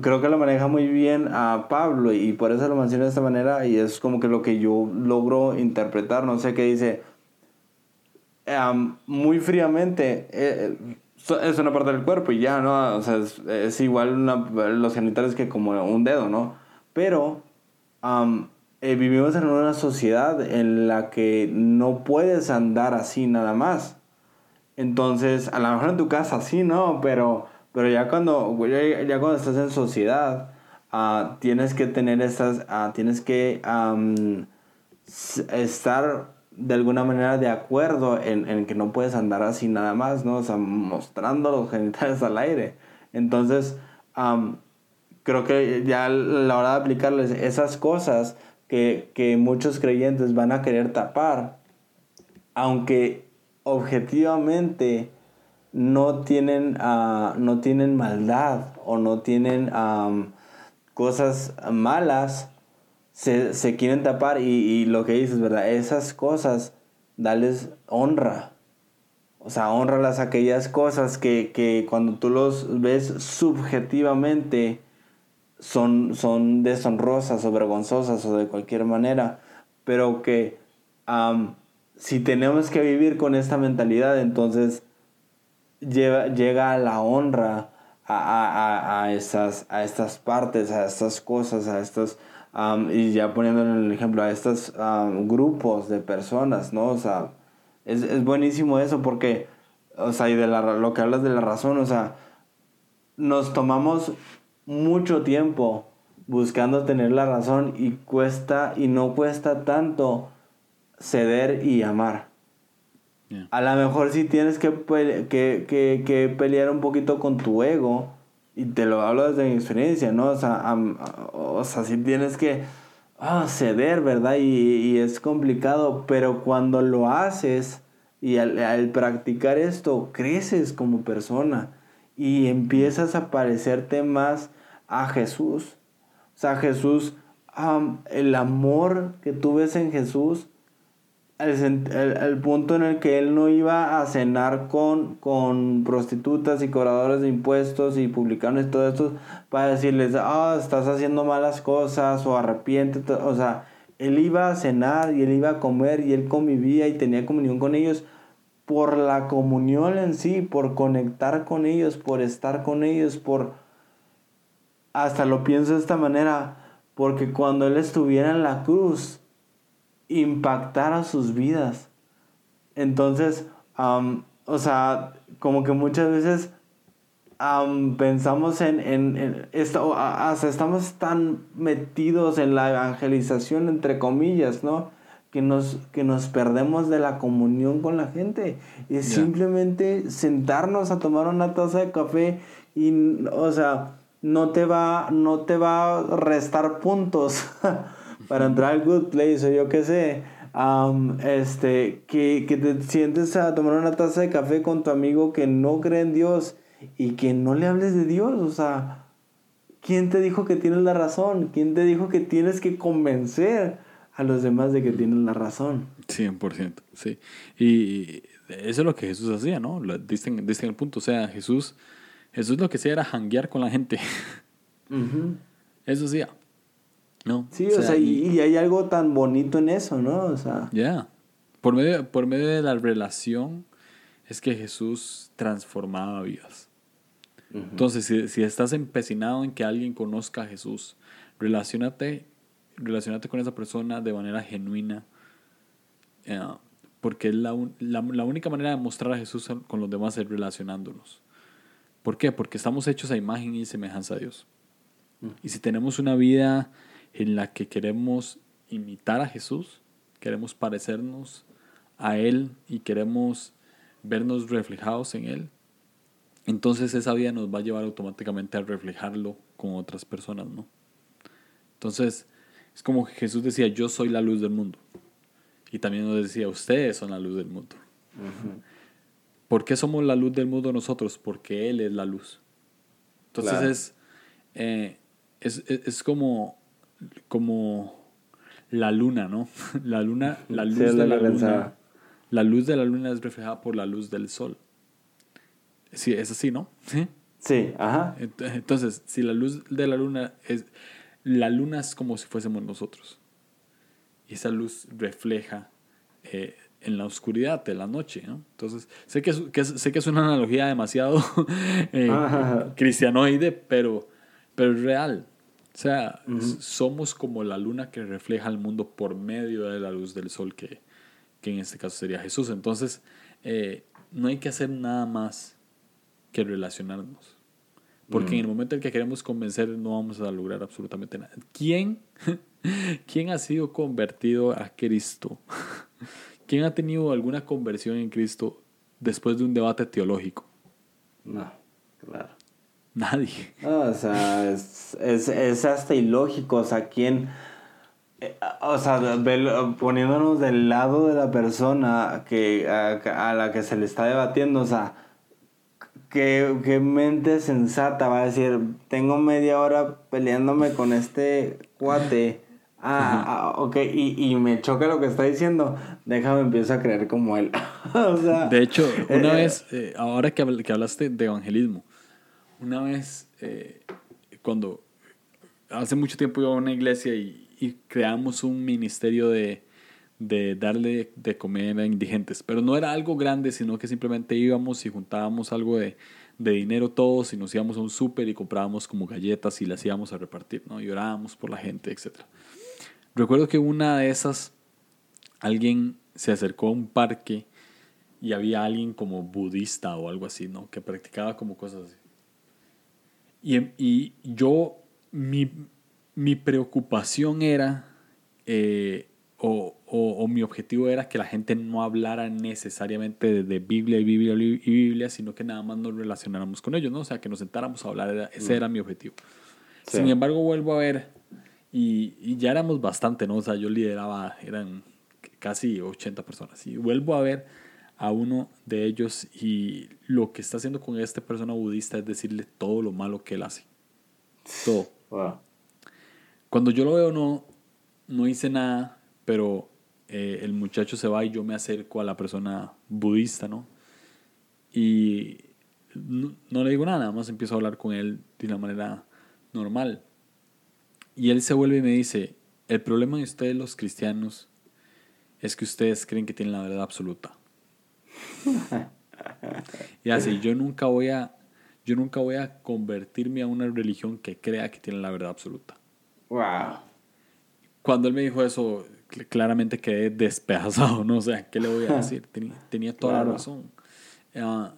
creo que lo maneja muy bien a Pablo y por eso lo menciona de esta manera y es como que lo que yo logro interpretar, no sé qué dice, muy fríamente, eh, es una parte del cuerpo y ya, ¿no? O sea, es, igual los genitales que como un dedo, ¿no? Pero eh, vivimos en una sociedad en la que no puedes andar así nada más. Entonces, a lo mejor en tu casa sí, ¿no? Pero pero ya cuando, ya, cuando estás en sociedad, uh, tienes que tener estas, uh, tienes que estar de alguna manera de acuerdo en, en, que no puedes andar así nada más, ¿no? O sea, mostrando los genitales al aire. Entonces, creo que ya a la hora de aplicarles esas cosas que, que muchos creyentes van a querer tapar, aunque objetivamente no tienen, uh, no tienen maldad o no tienen cosas malas, se, se quieren tapar y, y, lo que dices, ¿verdad? Esas cosas, dales honra. O sea, honralas aquellas cosas que, que cuando tú los ves subjetivamente son, son deshonrosas o vergonzosas o de cualquier manera, pero que si tenemos que vivir con esta mentalidad, entonces llega a la honra a, a, a, estas, a estas partes, a estas cosas, a y ya poniendo en el ejemplo, a estos grupos de personas, ¿no? O sea, es, es buenísimo eso porque, o sea, y de la, lo que hablas de la razón, o sea, nos tomamos mucho tiempo buscando tener la razón y cuesta y no cuesta tanto ceder y amar. A lo mejor si tienes que, que, que, que, pelear un poquito con tu ego, y te lo hablo desde mi experiencia, ¿no? O sea, o sea si tienes que ah, ceder, ¿verdad? Y, es complicado, pero cuando lo haces y al, al practicar esto, creces como persona y empiezas a parecerte más a Jesús. O sea, Jesús, el amor que tú ves en Jesús, el, el, punto en el que él no iba a cenar con, con prostitutas y cobradores de impuestos y publicanos y todo esto para decirles, ah, estás haciendo malas cosas o arrepiéntete. O sea, él iba a cenar y él iba a comer y él convivía y tenía comunión con ellos por la comunión en sí, por conectar con ellos, por estar con ellos, por... Hasta lo pienso de esta manera, porque cuando Él estuviera en la cruz, impactara sus vidas. Entonces, o sea, como que muchas veces pensamos en, en, esto, hasta estamos tan metidos en la evangelización, entre comillas, ¿no? que nos, que nos perdemos de la comunión con la gente. Y simplemente sentarnos a tomar una taza de café y, o sea, no te va, no te va a restar puntos para entrar al good place o yo qué sé. este, que, que te sientes a tomar una taza de café con tu amigo que no cree en Dios y que no le hables de Dios. O sea, ¿quién te dijo que tienes la razón? ¿Quién te dijo que tienes que convencer? a los demás de que tienen la razón. 100%, sí. Y eso es lo que Jesús hacía, ¿no? Dicen, dicen el punto, o sea, Jesús, Jesús lo que hacía era janguear con la gente. Eso hacía. ¿No? Sí, o, sea, y, hay algo tan bonito en eso, ¿no? O sea. Ya. Por, medio, por medio de la relación es que Jesús transformaba vidas. Entonces, si, si estás empecinado en que alguien conozca a Jesús, relacionate relacionarte con esa persona de manera genuina, eh, porque la, la, la, única manera de mostrar a Jesús con los demás es relacionándonos. ¿Por qué? Porque estamos hechos a imagen y semejanza a Dios. Mm. Y si tenemos una vida en la que queremos imitar a Jesús, queremos parecernos a Él y queremos vernos reflejados en Él, entonces esa vida nos va a llevar automáticamente a reflejarlo con otras personas, ¿no? Entonces, es como Jesús decía, yo soy la luz del mundo. Y también nos decía, ustedes son la luz del mundo. ¿Por qué somos la luz del mundo nosotros? Porque Él es la luz. Entonces eh, es, es, como, como la luna, ¿no? La luna, la luz de la, luna. La luz de la luna es reflejada por la luz del sol. Sí, es así, ¿no? Sí. Sí, ajá. Entonces, si la luz de la luna es, la luna es como si fuésemos nosotros. Y esa luz refleja eh, en la oscuridad de la noche. Entonces, sé que, es, sé que es una analogía demasiado eh, cristianoide, pero, pero es real. O sea, somos como la luna que refleja el mundo por medio de la luz del sol, que, que en este caso sería Jesús. Entonces, eh, no hay que hacer nada más que relacionarnos. Porque en el momento en que queremos convencer no vamos a lograr absolutamente nada. ¿Quién, ¿Quién ha sido convertido a Cristo? ¿Quién ha tenido alguna conversión en Cristo después de un debate teológico? No, claro. Nadie. o sea, es, es, es, hasta ilógico. O sea, ¿quién... Eh, o sea, poniéndonos del lado de la persona que, a, a la que se le está debatiendo, o sea ¿Qué, mente sensata va a decir, tengo media hora peleándome con este cuate. Ah, ah ok, y, y, me choca lo que está diciendo. Déjame empiezo a creer como él. o sea, de hecho, una eh, vez, eh, ahora que, que, hablaste de evangelismo, una vez, eh, cuando hace mucho tiempo iba a una iglesia y, y creamos un ministerio de, de darle de comer a indigentes. Pero no era algo grande, sino que simplemente íbamos y juntábamos algo de, de dinero todos y nos íbamos a un súper y comprábamos como galletas y las íbamos a repartir, ¿no? Y orábamos por la gente, etc. Recuerdo que una de esas, alguien se acercó a un parque y había alguien como budista o algo así, ¿no? Que practicaba como cosas así. Y, y yo, mi, mi preocupación era, eh, o, o, mi objetivo era que la gente no hablara necesariamente de, Biblia y Biblia y Biblia, sino que nada más nos relacionáramos con ellos, ¿no? O sea, que nos sentáramos a hablar, ese era mi objetivo. Sin embargo, vuelvo a ver, y, y, ya éramos bastante, ¿no? O sea, yo lideraba, eran casi 80 personas, y vuelvo a ver a uno de ellos y lo que está haciendo con esta persona budista es decirle todo lo malo que él hace. Todo. Cuando yo lo veo no, no hice nada, pero eh, el muchacho se va y yo me acerco a la persona budista, ¿no? Y no, le digo nada, nada más empiezo a hablar con él de una manera normal. Y él se vuelve y me dice, el problema de ustedes los cristianos es que ustedes creen que tienen la verdad absoluta. y así, yo nunca voy a, yo nunca voy a convertirme a una religión que crea que tiene la verdad absoluta. Wow. Cuando él me dijo eso, claramente quedé despedazado, ¿no? O sea, ¿qué le voy a decir? Tenía, toda la razón. Ah,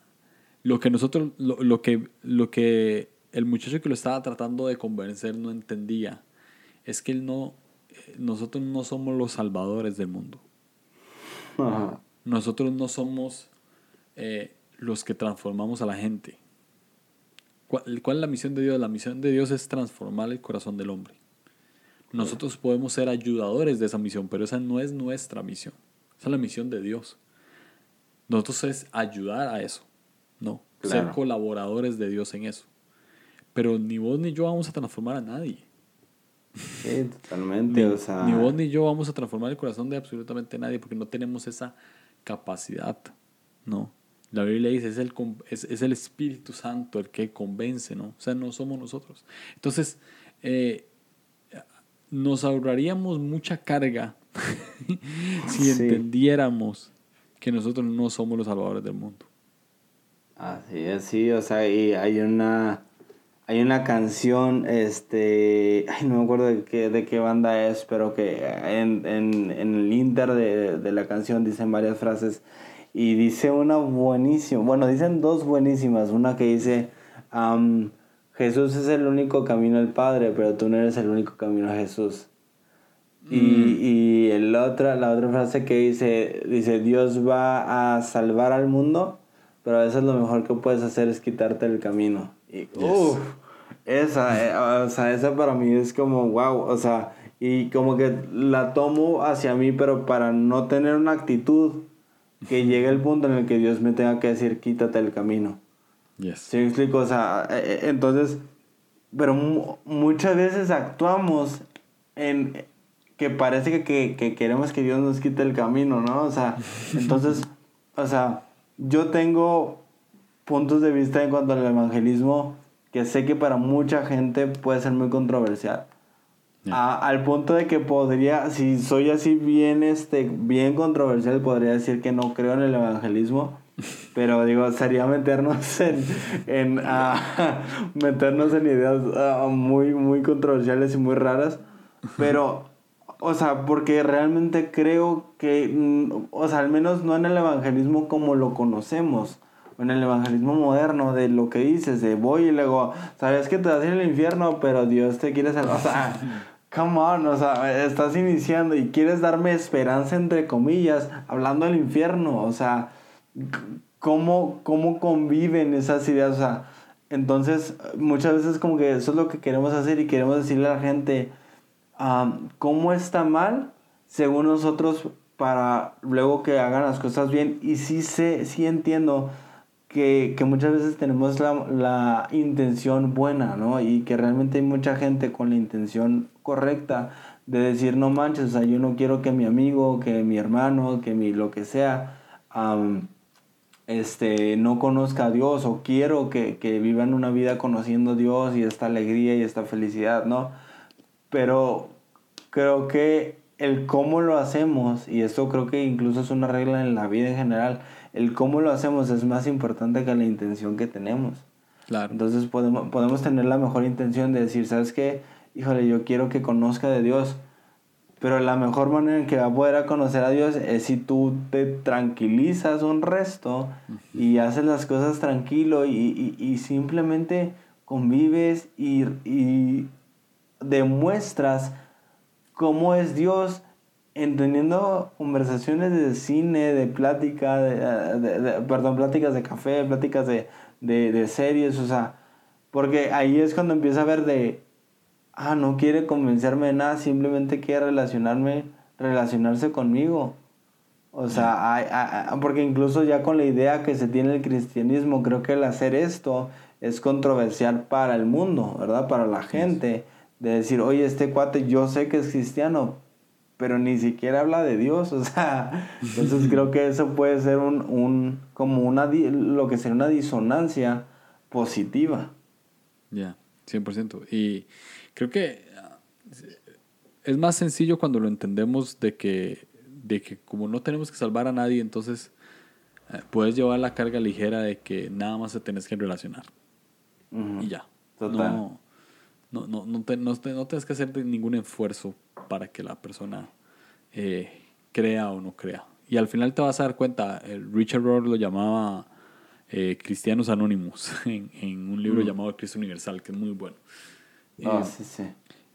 lo que nosotros, lo, que, lo que el muchacho que lo estaba tratando de convencer no entendía es que él no, nosotros no somos los salvadores del mundo. Nosotros no somos eh, los que transformamos a la gente. ¿Cuál, ¿Cuál, es la misión de Dios? La misión de Dios es transformar el corazón del hombre. Nosotros podemos ser ayudadores de esa misión, pero esa no es nuestra misión. Esa es la misión de Dios. Nosotros es ayudar a eso, ¿no? Ser colaboradores de Dios en eso. Pero ni vos ni yo vamos a transformar a nadie. Sí, totalmente. ni, ni vos ni yo vamos a transformar el corazón de absolutamente nadie porque no tenemos esa capacidad, ¿no? La Biblia dice, es el, es, es el Espíritu Santo el que convence, ¿no? O sea, no somos nosotros. Entonces, eh, nos ahorraríamos mucha carga si entendiéramos que nosotros no somos los salvadores del mundo. Así es, sí, o sea, y hay una hay una canción, este, ay, no me acuerdo de qué, de qué banda es, pero que en, en, en el inter de, de, la canción dicen varias frases y dice una buenísima, bueno, dicen dos buenísimas, una que dice, Jesús es el único camino al Padre, pero tú no eres el único camino a Jesús. Y, mm. y el otra, la otra frase que dice, dice, Dios va a salvar al mundo, pero a veces lo mejor que puedes hacer es quitarte el camino. Y, esa, eh, o sea, esa para mí es como, wow, o sea, y como que la tomo hacia mí, pero para no tener una actitud que llegue el punto en el que Dios me tenga que decir, quítate el camino. Yes. ¿Sí me explico? O sea, eh, eh, entonces, pero muchas veces actuamos en que parece que, que, que, queremos que Dios nos quite el camino, ¿no? O sea, entonces, o sea, yo tengo puntos de vista en cuanto al evangelismo que sé que para mucha gente puede ser muy controversial. al punto de que podría, si soy así bien, este, bien controversial, podría decir que no creo en el evangelismo pero digo, sería meternos en, en ah, meternos en ideas muy, muy controversiales y muy raras. Pero, o sea, porque realmente creo que, mm, o sea, al menos no en el evangelismo como lo conocemos. O en el evangelismo moderno de lo que dices, de voy y luego, sabes que te vas a ir al infierno, pero Dios te quiere salvar. O sea, come on, o sea, estás iniciando y quieres darme esperanza entre comillas, hablando del infierno, o sea, cómo, cómo conviven esas ideas. O sea, entonces muchas veces como que eso es lo que queremos hacer y queremos decirle a la gente cómo está mal según nosotros para luego que hagan las cosas bien. Y sí, sé, sí entiendo que, que muchas veces tenemos la, la, intención buena, ¿no? Y que realmente hay mucha gente con la intención correcta de decir, no manches, o sea, yo no quiero que mi amigo, que mi hermano, que mi lo que sea, este, no conozca a Dios o quiero que, que vivan una vida conociendo a Dios y esta alegría y esta felicidad, ¿no? Pero creo que el cómo lo hacemos, y esto creo que incluso es una regla en la vida en general, el cómo lo hacemos es más importante que la intención que tenemos. Claro. Entonces podemos, podemos tener la mejor intención de decir, ¿sabes qué? Híjole, yo quiero que conozca de Dios. Pero la mejor manera en que va a poder conocer a Dios es si tú te tranquilizas un resto y haces las cosas tranquilo y, y, simplemente convives y, y, demuestras cómo es Dios entendiendo conversaciones de cine, de plática, de, perdón, pláticas de café, pláticas de, de, series, o sea, porque ahí es cuando empieza a ver de, ah, no quiere convencerme de nada, simplemente quiere relacionarme, relacionarse conmigo. O sea, porque incluso ya con la idea que se tiene el cristianismo, creo que el hacer esto es controversial para el mundo, ¿verdad? Para la gente. De decir, oye, este cuate yo sé que es cristiano, pero ni siquiera habla de Dios, o sea, entonces creo que eso puede ser un, un como una, lo que sería una disonancia positiva. Ya, 100%. Y creo que ah, es más sencillo cuando lo entendemos de que, de que como no tenemos que salvar a nadie, entonces eh, puedes llevar la carga ligera de que nada más te tienes que relacionar. Y ya. Total. No, no, no, no, te, no, no tienes que hacer ningún esfuerzo para que la persona eh, crea o no crea. Y al final te vas a dar cuenta, el Richard Rohr lo llamaba eh, Cristianos Anónimos en, un libro mm. llamado Cristo Universal, que es muy bueno. Ah, sí, sí.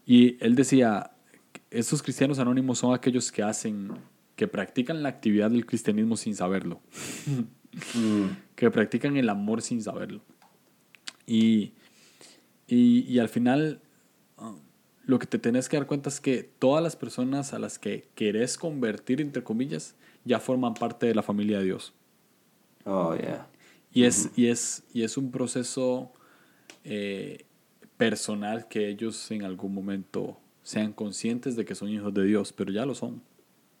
Y él decía, estos cristianos anónimos son aquellos que hacen, que practican la actividad del cristianismo sin saberlo. Mm. Que practican el amor sin saberlo. Y, y, y al final lo que te tenés que dar cuenta es que todas las personas a las que querés convertir, entre comillas, ya forman parte de la familia de Dios. Oh, yeah. Y es, y es, y es un proceso eh, personal que ellos en algún momento sean conscientes de que son hijos de Dios, pero ya lo son,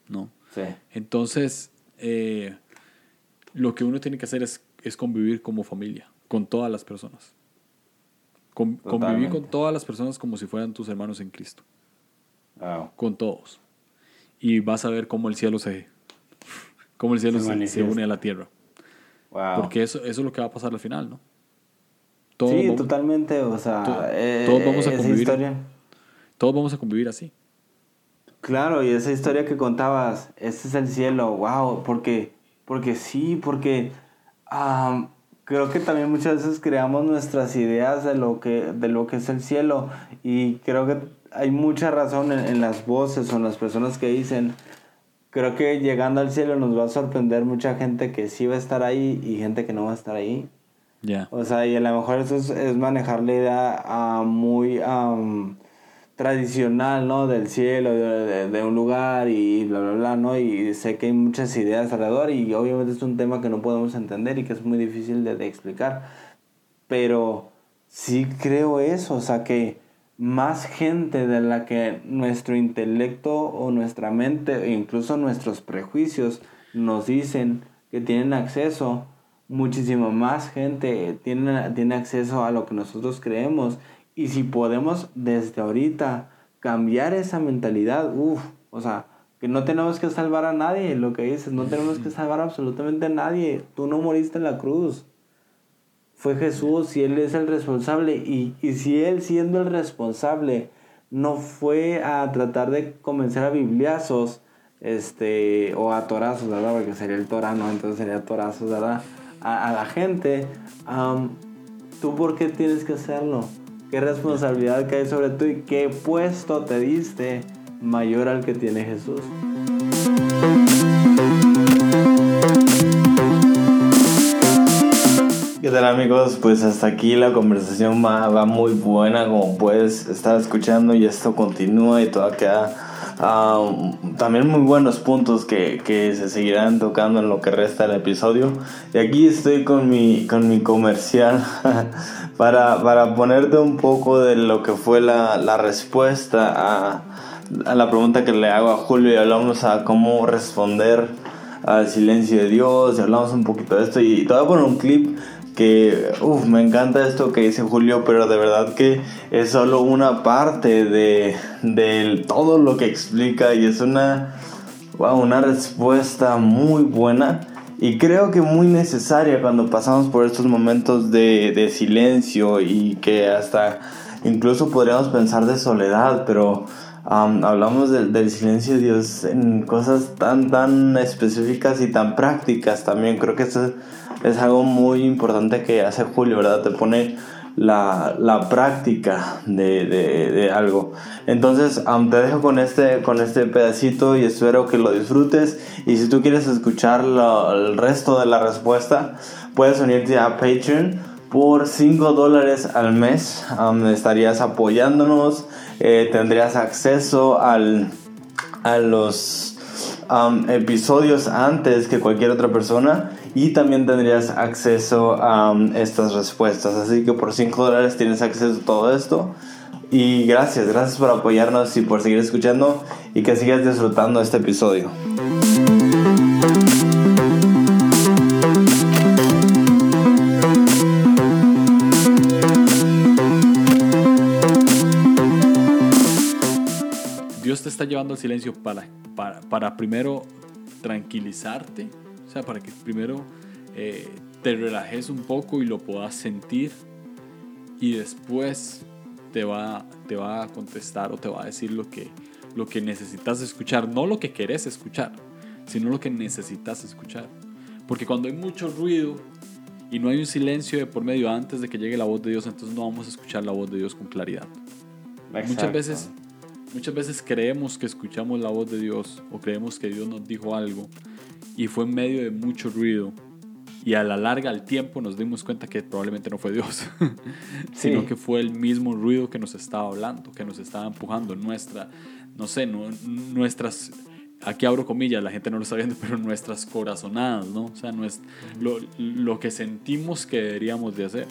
¿no? Sí. Entonces, eh, lo que uno tiene que hacer es, es convivir como familia, con todas las personas convivir con todas las personas como si fueran tus hermanos en Cristo. Con todos. Y vas a ver cómo el cielo se, cómo el cielo se, une a la tierra. Porque eso, eso es lo que va a pasar al final, ¿no? sí, totalmente. O sea, eh, todos vamos a convivir. Todos vamos a convivir así. Claro, y esa historia que contabas, ese es el cielo, wow, porque, porque sí, porque creo que también muchas veces creamos nuestras ideas de lo que, de lo que es el cielo y creo que hay mucha razón en, las voces o en las personas que dicen, creo que llegando al cielo nos va a sorprender mucha gente que sí va a estar ahí y gente que no va a estar ahí. Ya. O sea, y a lo mejor eso es, manejar la idea a muy tradicional, ¿no? Del cielo, de, un lugar y bla, bla, bla, ¿no? Y sé que hay muchas ideas alrededor y obviamente es un tema que no podemos entender y que es muy difícil de, explicar. Pero sí creo eso, o sea, que más gente de la que nuestro intelecto o nuestra mente e incluso nuestros prejuicios nos dicen que tienen acceso, muchísimo más gente tiene, tiene acceso a lo que nosotros creemos y si podemos desde ahorita cambiar esa mentalidad, uff, o sea, que no tenemos que salvar a nadie, lo que dices, no tenemos que salvar absolutamente a nadie. Tú no moriste en la cruz. Fue Jesús y Él es el responsable. Y, y si Él siendo el responsable no fue a tratar de convencer a bibliazos, este, o a torazos, ¿verdad? Porque sería el torano, entonces sería torazos, ¿verdad? A, la gente, ¿tú por qué tienes que hacerlo? Qué responsabilidad cae sobre ti y qué puesto te diste mayor al que tiene Jesús. ¿Qué tal amigos? Pues hasta aquí la conversación va, va muy buena como puedes estar escuchando y esto continúa y todavía queda también muy buenos puntos que, que, se seguirán tocando en lo que resta del episodio. Y aquí estoy con mi, con mi comercial para, para ponerte un poco de lo que fue la, la respuesta a, a, la pregunta que le hago a Julio y hablamos a cómo responder al silencio de Dios y hablamos un poquito de esto y te voy a un clip que, uff, me encanta esto que dice Julio, pero de verdad que es solo una parte de, de todo lo que explica y es una, wow, una respuesta muy buena y creo que muy necesaria cuando pasamos por estos momentos de, de silencio y que hasta incluso podríamos pensar de soledad, pero hablamos del silencio de Dios en cosas tan, tan específicas y tan prácticas también. Creo que esto es, algo muy importante que hace Julio, ¿verdad? Te pone la, la práctica de, de, algo. Entonces, te dejo con este, con este pedacito y espero que lo disfrutes. Y si tú quieres escuchar el resto de la respuesta, puedes unirte a Patreon por 5 dólares al mes estarías apoyándonos, eh, tendrías acceso al, a los episodios antes que cualquier otra persona y también tendrías acceso a estas respuestas. Así que por 5 dólares tienes acceso a todo esto. Y gracias, gracias por apoyarnos y por seguir escuchando y que sigas disfrutando este episodio. te está llevando al silencio para, para, primero tranquilizarte, o sea, para que primero eh, te relajes un poco y lo puedas sentir y después te va, te va a contestar o te va a decir lo que, lo que necesitas escuchar, no lo que querés escuchar, sino lo que necesitas escuchar. Porque cuando hay mucho ruido y no hay un silencio de por medio antes de que llegue la voz de Dios, entonces no vamos a escuchar la voz de Dios con claridad. Muchas veces Muchas veces creemos que escuchamos la voz de Dios o creemos que Dios nos dijo algo y fue en medio de mucho ruido y a la larga, al tiempo, nos dimos cuenta que probablemente no fue Dios, sino que fue el mismo ruido que nos estaba hablando, que nos estaba empujando, nuestra, no sé, nuestras, aquí abro comillas, la gente no lo está viendo, pero nuestras corazonadas, ¿no? O sea, lo, lo que sentimos que deberíamos de hacer.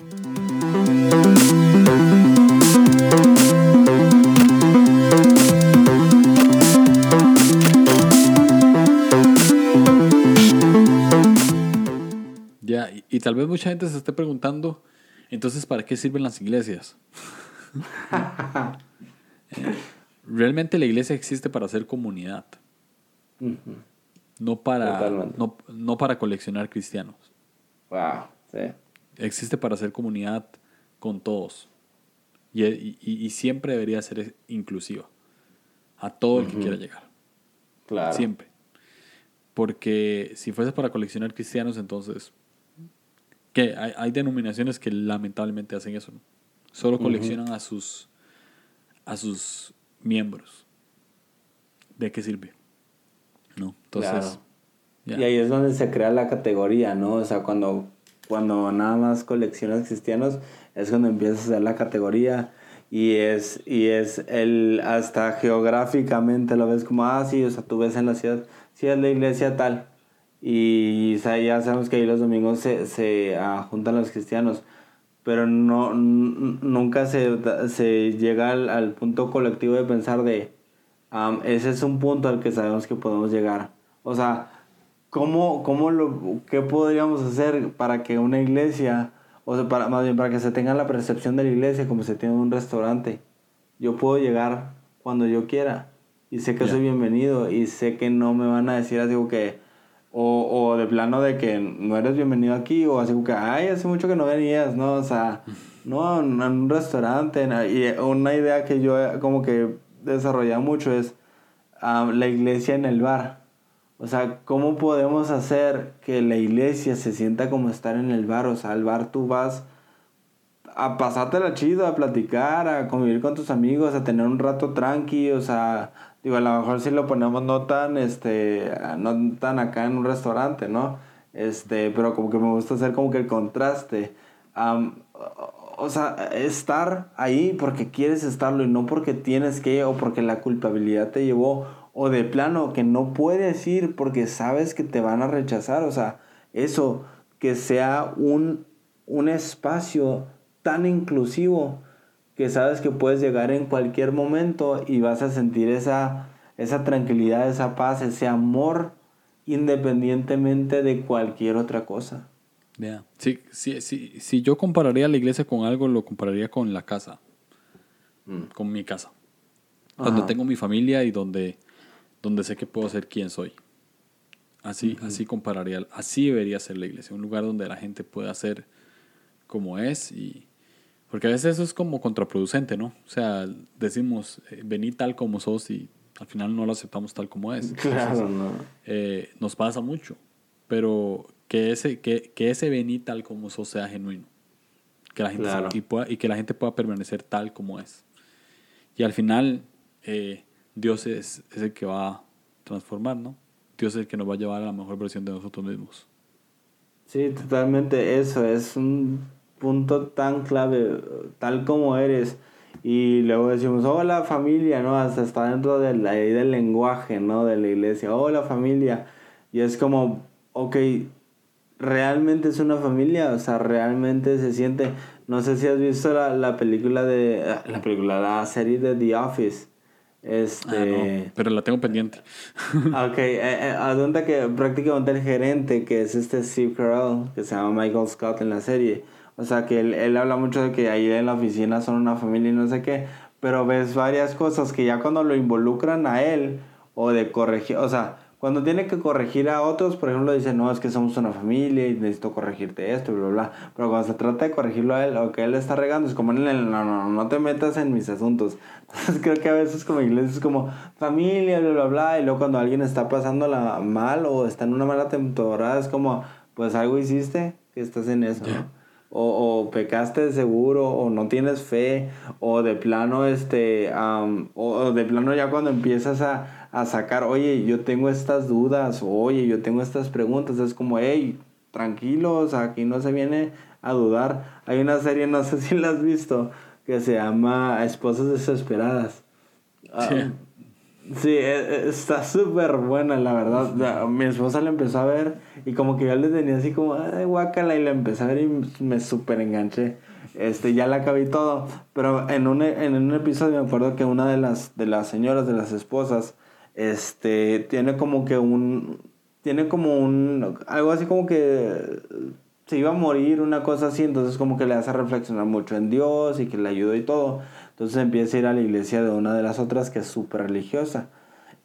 Tal vez mucha gente se esté preguntando, entonces, ¿para qué sirven las iglesias? Realmente la iglesia existe para hacer comunidad. No para, no, para coleccionar cristianos. Wow, Existe para hacer comunidad con todos. Y, siempre debería ser inclusiva. A todo el que quiera llegar. Claro. Siempre. Porque si fuese para coleccionar cristianos, entonces que hay, denominaciones que lamentablemente hacen eso, ¿no? Solo coleccionan a sus a sus miembros. ¿De qué sirve? ¿No? Entonces. Y ahí es donde se crea la categoría, ¿no? O sea, cuando, cuando nada más coleccionas cristianos, es cuando empiezas a hacer la categoría. Y es, y es el, hasta geográficamente lo ves como, ah, sí, o sea, tú ves en la ciudad, sí es la iglesia tal, y ya sabemos que ahí los domingos se, se ah, juntan los cristianos, pero no, nunca se, se llega al, punto colectivo de pensar de, ese es un punto al que sabemos que podemos llegar. O sea, ¿cómo, cómo lo, ¿qué podríamos hacer para que una iglesia, o sea, para, más bien para que se tenga la percepción de la iglesia como se tiene un restaurante? Yo puedo llegar cuando yo quiera y sé que soy bienvenido y sé que no me van a decir así que o, o de plano de que no eres bienvenido aquí, o así como que, ay, hace mucho que no venías, ¿no? O sea, no, en un restaurante. Y una idea que yo como que desarrollado mucho es la iglesia en el bar. O sea, ¿cómo podemos hacer que la iglesia se sienta como estar en el bar? O sea, al bar tú vas a pasártela chido, a platicar, a convivir con tus amigos, a tener un rato tranqui, o sea, Digo, a lo mejor si lo ponemos no tan, este, no tan acá en un restaurante, ¿no? Este, pero como que me gusta hacer como que el contraste. o sea, estar ahí porque quieres estarlo y no porque tienes que o porque la culpabilidad te llevó o de plano que no puedes ir porque sabes que te van a rechazar. O sea, eso, que sea un, un espacio tan inclusivo que sabes que puedes llegar en cualquier momento y vas a sentir esa, esa tranquilidad, esa paz, ese amor, independientemente de cualquier otra cosa. Yeah. Sí, sí, sí, si yo compararía la iglesia con algo, lo compararía con la casa. Mm. Con mi casa. Donde tengo mi familia y donde, donde sé que puedo ser quien soy. Así, así compararía, así debería ser la iglesia. Un lugar donde la gente pueda ser como es y... Porque a veces eso es como contraproducente, ¿no? O sea, decimos, eh, vení tal como sos y al final no lo aceptamos tal como es. Claro, no. Eh, nos pasa mucho, pero que ese, que, que ese vení tal como sos sea genuino. Que la gente Claro. y, pueda, y que la gente pueda permanecer tal como es. Y al final, eh, Dios es, es el que va a transformar, ¿no? Dios es el que nos va a llevar a la mejor versión de nosotros mismos. Sí, totalmente eso, es un punto tan clave, tal como eres. Y luego decimos, hola familia, ¿no? Hasta está dentro de la, del lenguaje, ¿no? De la iglesia, hola familia. Y es como, ok, ¿realmente es una familia? O sea, ¿realmente se siente? No sé si has visto la, la película de, la película, la serie de The Office. Este... Ah, no, pero la tengo pendiente. Ok, eh, eh, que prácticamente el gerente, que es este Steve Carell, que se llama Michael Scott en la serie, o sea que él, él habla mucho de que ahí en la oficina son una familia y no sé qué, pero ves varias cosas que ya cuando lo involucran a él, o de corregir, o sea, cuando tiene que corregir a otros, por ejemplo, dice, no, es que somos una familia y necesito corregirte esto, bla, bla, pero cuando se trata de corregirlo a él, o que él está regando, es como, no, no, no, no te metas en mis asuntos. Entonces creo que a veces como iglesia es como familia, bla, bla, bla, y luego cuando alguien está pasándola mal o está en una mala temporada, es como, pues algo hiciste que estás en eso, ¿no? O, o pecaste de seguro, o no tienes fe, o de plano, este, am, o, o de plano ya cuando empiezas a, a sacar, oye, yo tengo estas dudas, oye, yo tengo estas preguntas, es como, hey, tranquilos, aquí no se viene a dudar. Hay una serie, no sé si la has visto, que se llama Esposas Desesperadas. Ah, Sí. Sí, e- e- está súper buena, la verdad. Mi esposa la empezó a ver y como que yo le tenía así como, ay, guácala, y la empecé a ver y me súper enganché. Este, ya la acabé todo. Pero en un, en un episodio me acuerdo que una de las, de las señoras, de las esposas, este, tiene como que un, tiene como un, algo así como que se iba a morir, una cosa así, entonces como que le hace reflexionar mucho en Dios y que le ayudó y todo. Entonces empieza a ir a la iglesia de una de las otras que es súper religiosa.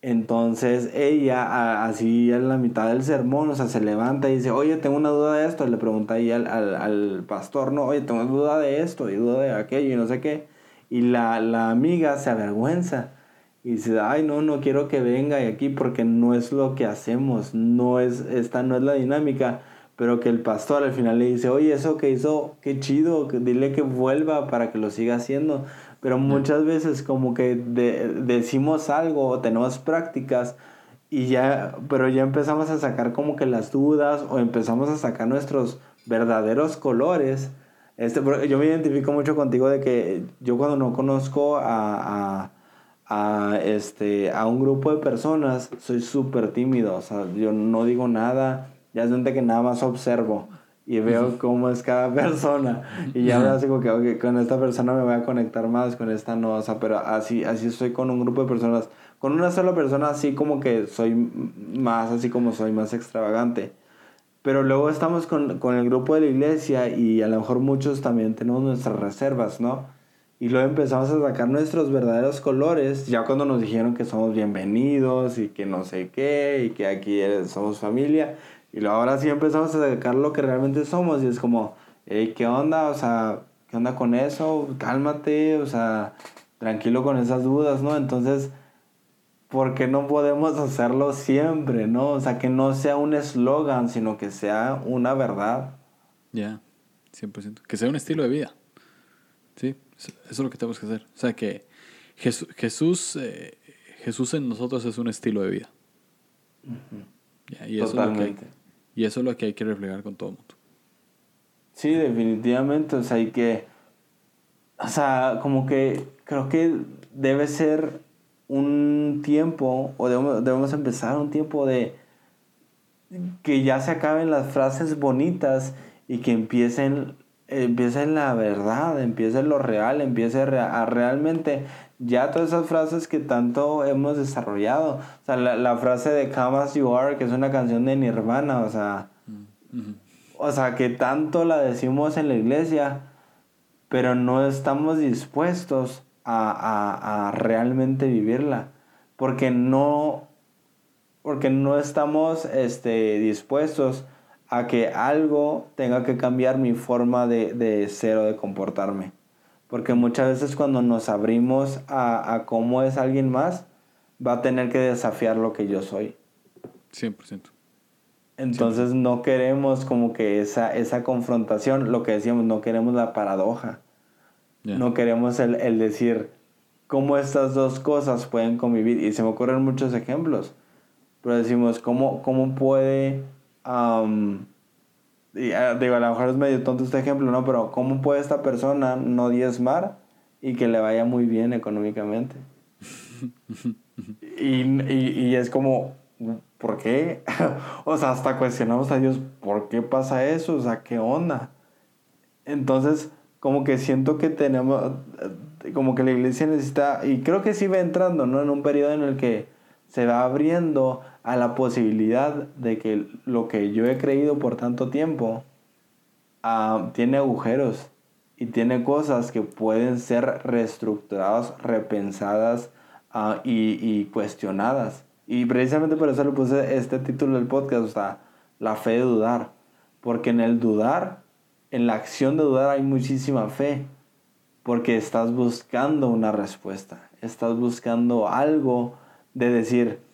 Entonces ella, así en la mitad del sermón, o sea, se levanta y dice, oye, tengo una duda de esto. Le pregunta ahí al, al, pastor, no, oye, tengo duda de esto y duda de aquello y no sé qué. Y la, la amiga se avergüenza y dice, ay, no, no quiero que venga aquí porque no es lo que hacemos, no es, esta no es la dinámica. Pero que el pastor al final le dice, oye, eso que hizo, qué chido, dile que vuelva para que lo siga haciendo. Pero muchas veces como que de- decimos algo o tenemos prácticas y ya, pero ya empezamos a sacar como que las dudas o empezamos a sacar nuestros verdaderos colores. Este, yo me identifico mucho contigo de que yo cuando no conozco a, a, a, este, a un grupo de personas soy súper tímido, o sea, yo no digo nada, ya es gente que nada más observo y veo cómo es cada persona y ya así como que ok, con esta persona me voy a conectar más, con esta no, o sea, pero así, así estoy con un grupo de personas, con una sola persona así como que soy más, así como soy más extravagante. Pero luego estamos con, con el grupo de la iglesia y a lo mejor muchos también tenemos nuestras reservas, ¿no? Y luego empezamos a sacar nuestros verdaderos colores, ya cuando nos dijeron que somos bienvenidos y que no sé qué, y que aquí somos familia. Y luego ahora sí empezamos a sacar lo que realmente somos y es como, hey, ¿qué onda? O sea, ¿qué onda con eso? Cálmate, o sea, tranquilo con esas dudas, ¿no? Entonces, ¿por qué no podemos hacerlo siempre, no? O sea, que no sea un eslogan, sino que sea una verdad. Ya, 100%. Que sea un estilo de vida. Sí, eso es lo que tenemos que hacer. O sea, que Jesús, Jesús, eh, Jesús en nosotros es un estilo de vida. Ya, y, eso es lo que. Y eso es lo que hay que reflejar con todo mundo. Sí, definitivamente, o sea, hay que, o sea, como que creo que debe ser un tiempo, o debemos, debemos empezar un tiempo de que ya se acaben las frases bonitas y que empiecen, empiecen la verdad, empiece lo real, empiece a realmente ya todas esas frases que tanto hemos desarrollado. O sea, la, la frase de Come As You Are, que es una canción de Nirvana, o sea, Ujú. o sea, que tanto la decimos en la iglesia, pero no estamos dispuestos a, realmente vivirla, porque no, porque no estamos este, dispuestos a que algo tenga que cambiar mi forma de, de ser o de comportarme. Porque muchas veces cuando nos abrimos a, a cómo es alguien más, va a tener que desafiar lo que yo soy. 100%. Entonces no queremos como que esa, esa confrontación, lo que decíamos, no queremos la paradoja. No queremos el, el, decir cómo estas dos cosas pueden convivir. Y se me ocurren muchos ejemplos. Pero decimos, ¿cómo, cómo puede... y, ah, digo, a lo mejor es medio tonto este ejemplo, ¿no? Pero ¿cómo puede esta persona no diezmar y que le vaya muy bien económicamente? y, y, y es como, ¿por qué? o sea, hasta cuestionamos a Dios, ¿por qué pasa eso? O sea, ¿qué onda? Entonces, como que siento que tenemos, como que la iglesia necesita, y creo que sí va entrando, ¿no? En un periodo en el que se va abriendo a la posibilidad de que lo que yo he creído por tanto tiempo ah, tiene agujeros y tiene cosas que pueden ser reestructuradas, repensadas ah, y, y cuestionadas. Y precisamente por eso le puse este título del podcast, o sea, la fe de dudar. Porque en el dudar, en la acción de dudar hay muchísima fe. Porque estás buscando una respuesta. Estás buscando algo de decir,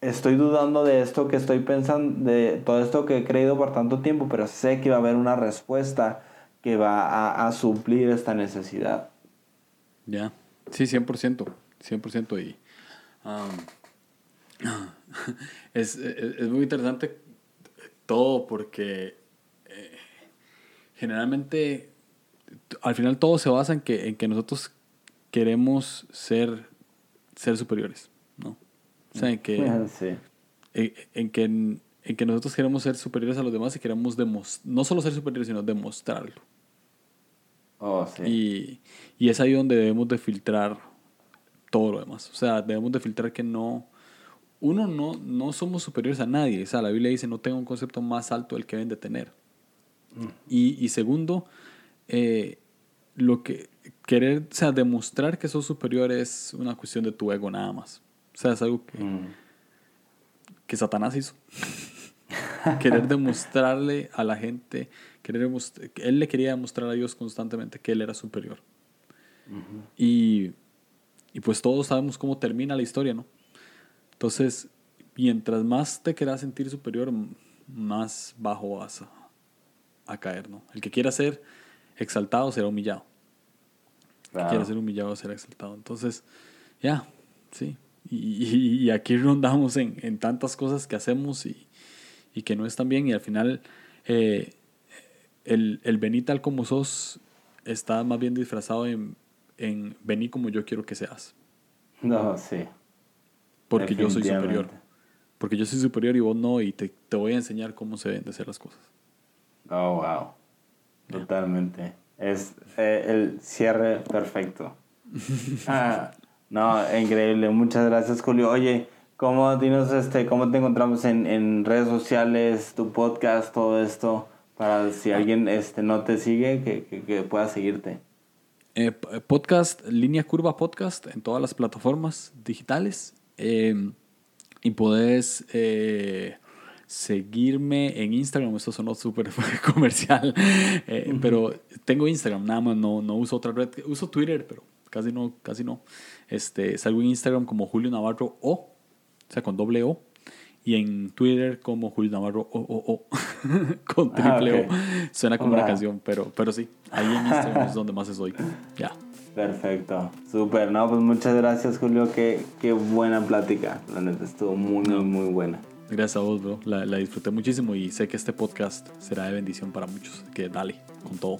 estoy dudando de esto que estoy pensando, de todo esto que he creído por tanto tiempo, pero sé que va a haber una respuesta que va a, suplir esta necesidad. Ya, sí, 100%, 100%. Y es, es, muy interesante todo porque eh, generalmente al final todo se basa en que, en que nosotros queremos ser, ser superiores. O sea, en que, en, que, en, que nosotros queremos ser superiores a los demás y queremos no solo ser superiores, sino demostrarlo. Oh, y, y es ahí donde debemos de filtrar todo lo demás. O sea, debemos de filtrar que no uno, no, no somos superiores a nadie. O sea, la Biblia dice, no tengo un concepto más alto del que deben de tener. Mm. Y, y, segundo, eh, lo que querer, o sea, demostrar que sos superior es una cuestión de tu ego nada más. O sea, es algo que, mm. que Satanás hizo. querer demostrarle a la gente, querer él le quería demostrar a Dios constantemente que él era superior. y, y pues todos sabemos cómo termina la historia, ¿no? Entonces, mientras más te quieras sentir superior, más bajo vas a, caer, ¿no? El que quiera ser exaltado será humillado. El que quiera ser humillado será exaltado. Entonces, ya, sí. Y, aquí rondamos en, tantas cosas que hacemos y, que no están bien. Y al final, eh, el, el vení tal como sos está más bien disfrazado en, en vení como yo quiero que seas. No, sí. Porque yo soy superior. Porque yo soy superior y vos no, y te, te voy a enseñar cómo se deben de hacer las cosas. Oh, wow. Totalmente. Es eh, el cierre perfecto. ah, no, increíble. Muchas gracias, Julio. Oye, ¿cómo, dinos, este, ¿cómo te encontramos en, en redes sociales, tu podcast, todo esto? Para si alguien este, no te sigue, que, que, que pueda seguirte. Eh, podcast, Línea Curva Podcast, en todas las plataformas digitales. Em, y puedes eh, seguirme en Instagram. Esto sonó súper comercial. Eh, pero tengo Instagram, nada más. No, no uso otra red. Uso Twitter, pero casi no. Casi no. Este, salgo en Instagram como Julio Navarro O. O sea, con doble O. Y en Twitter como Julio Navarro O, O, O. con triple O. Suena como una canción, pero, pero sí. Ahí en Instagram es donde más estoy. Ya. Perfecto, súper, no, pues muchas gracias Julio, qué, qué buena plática, la neta estuvo muy, muy, muy buena. Gracias a vos, bro, la, la, disfruté muchísimo y sé que este podcast será de bendición para muchos, que dale, con todo.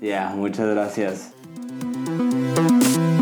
Ya, muchas gracias. thank you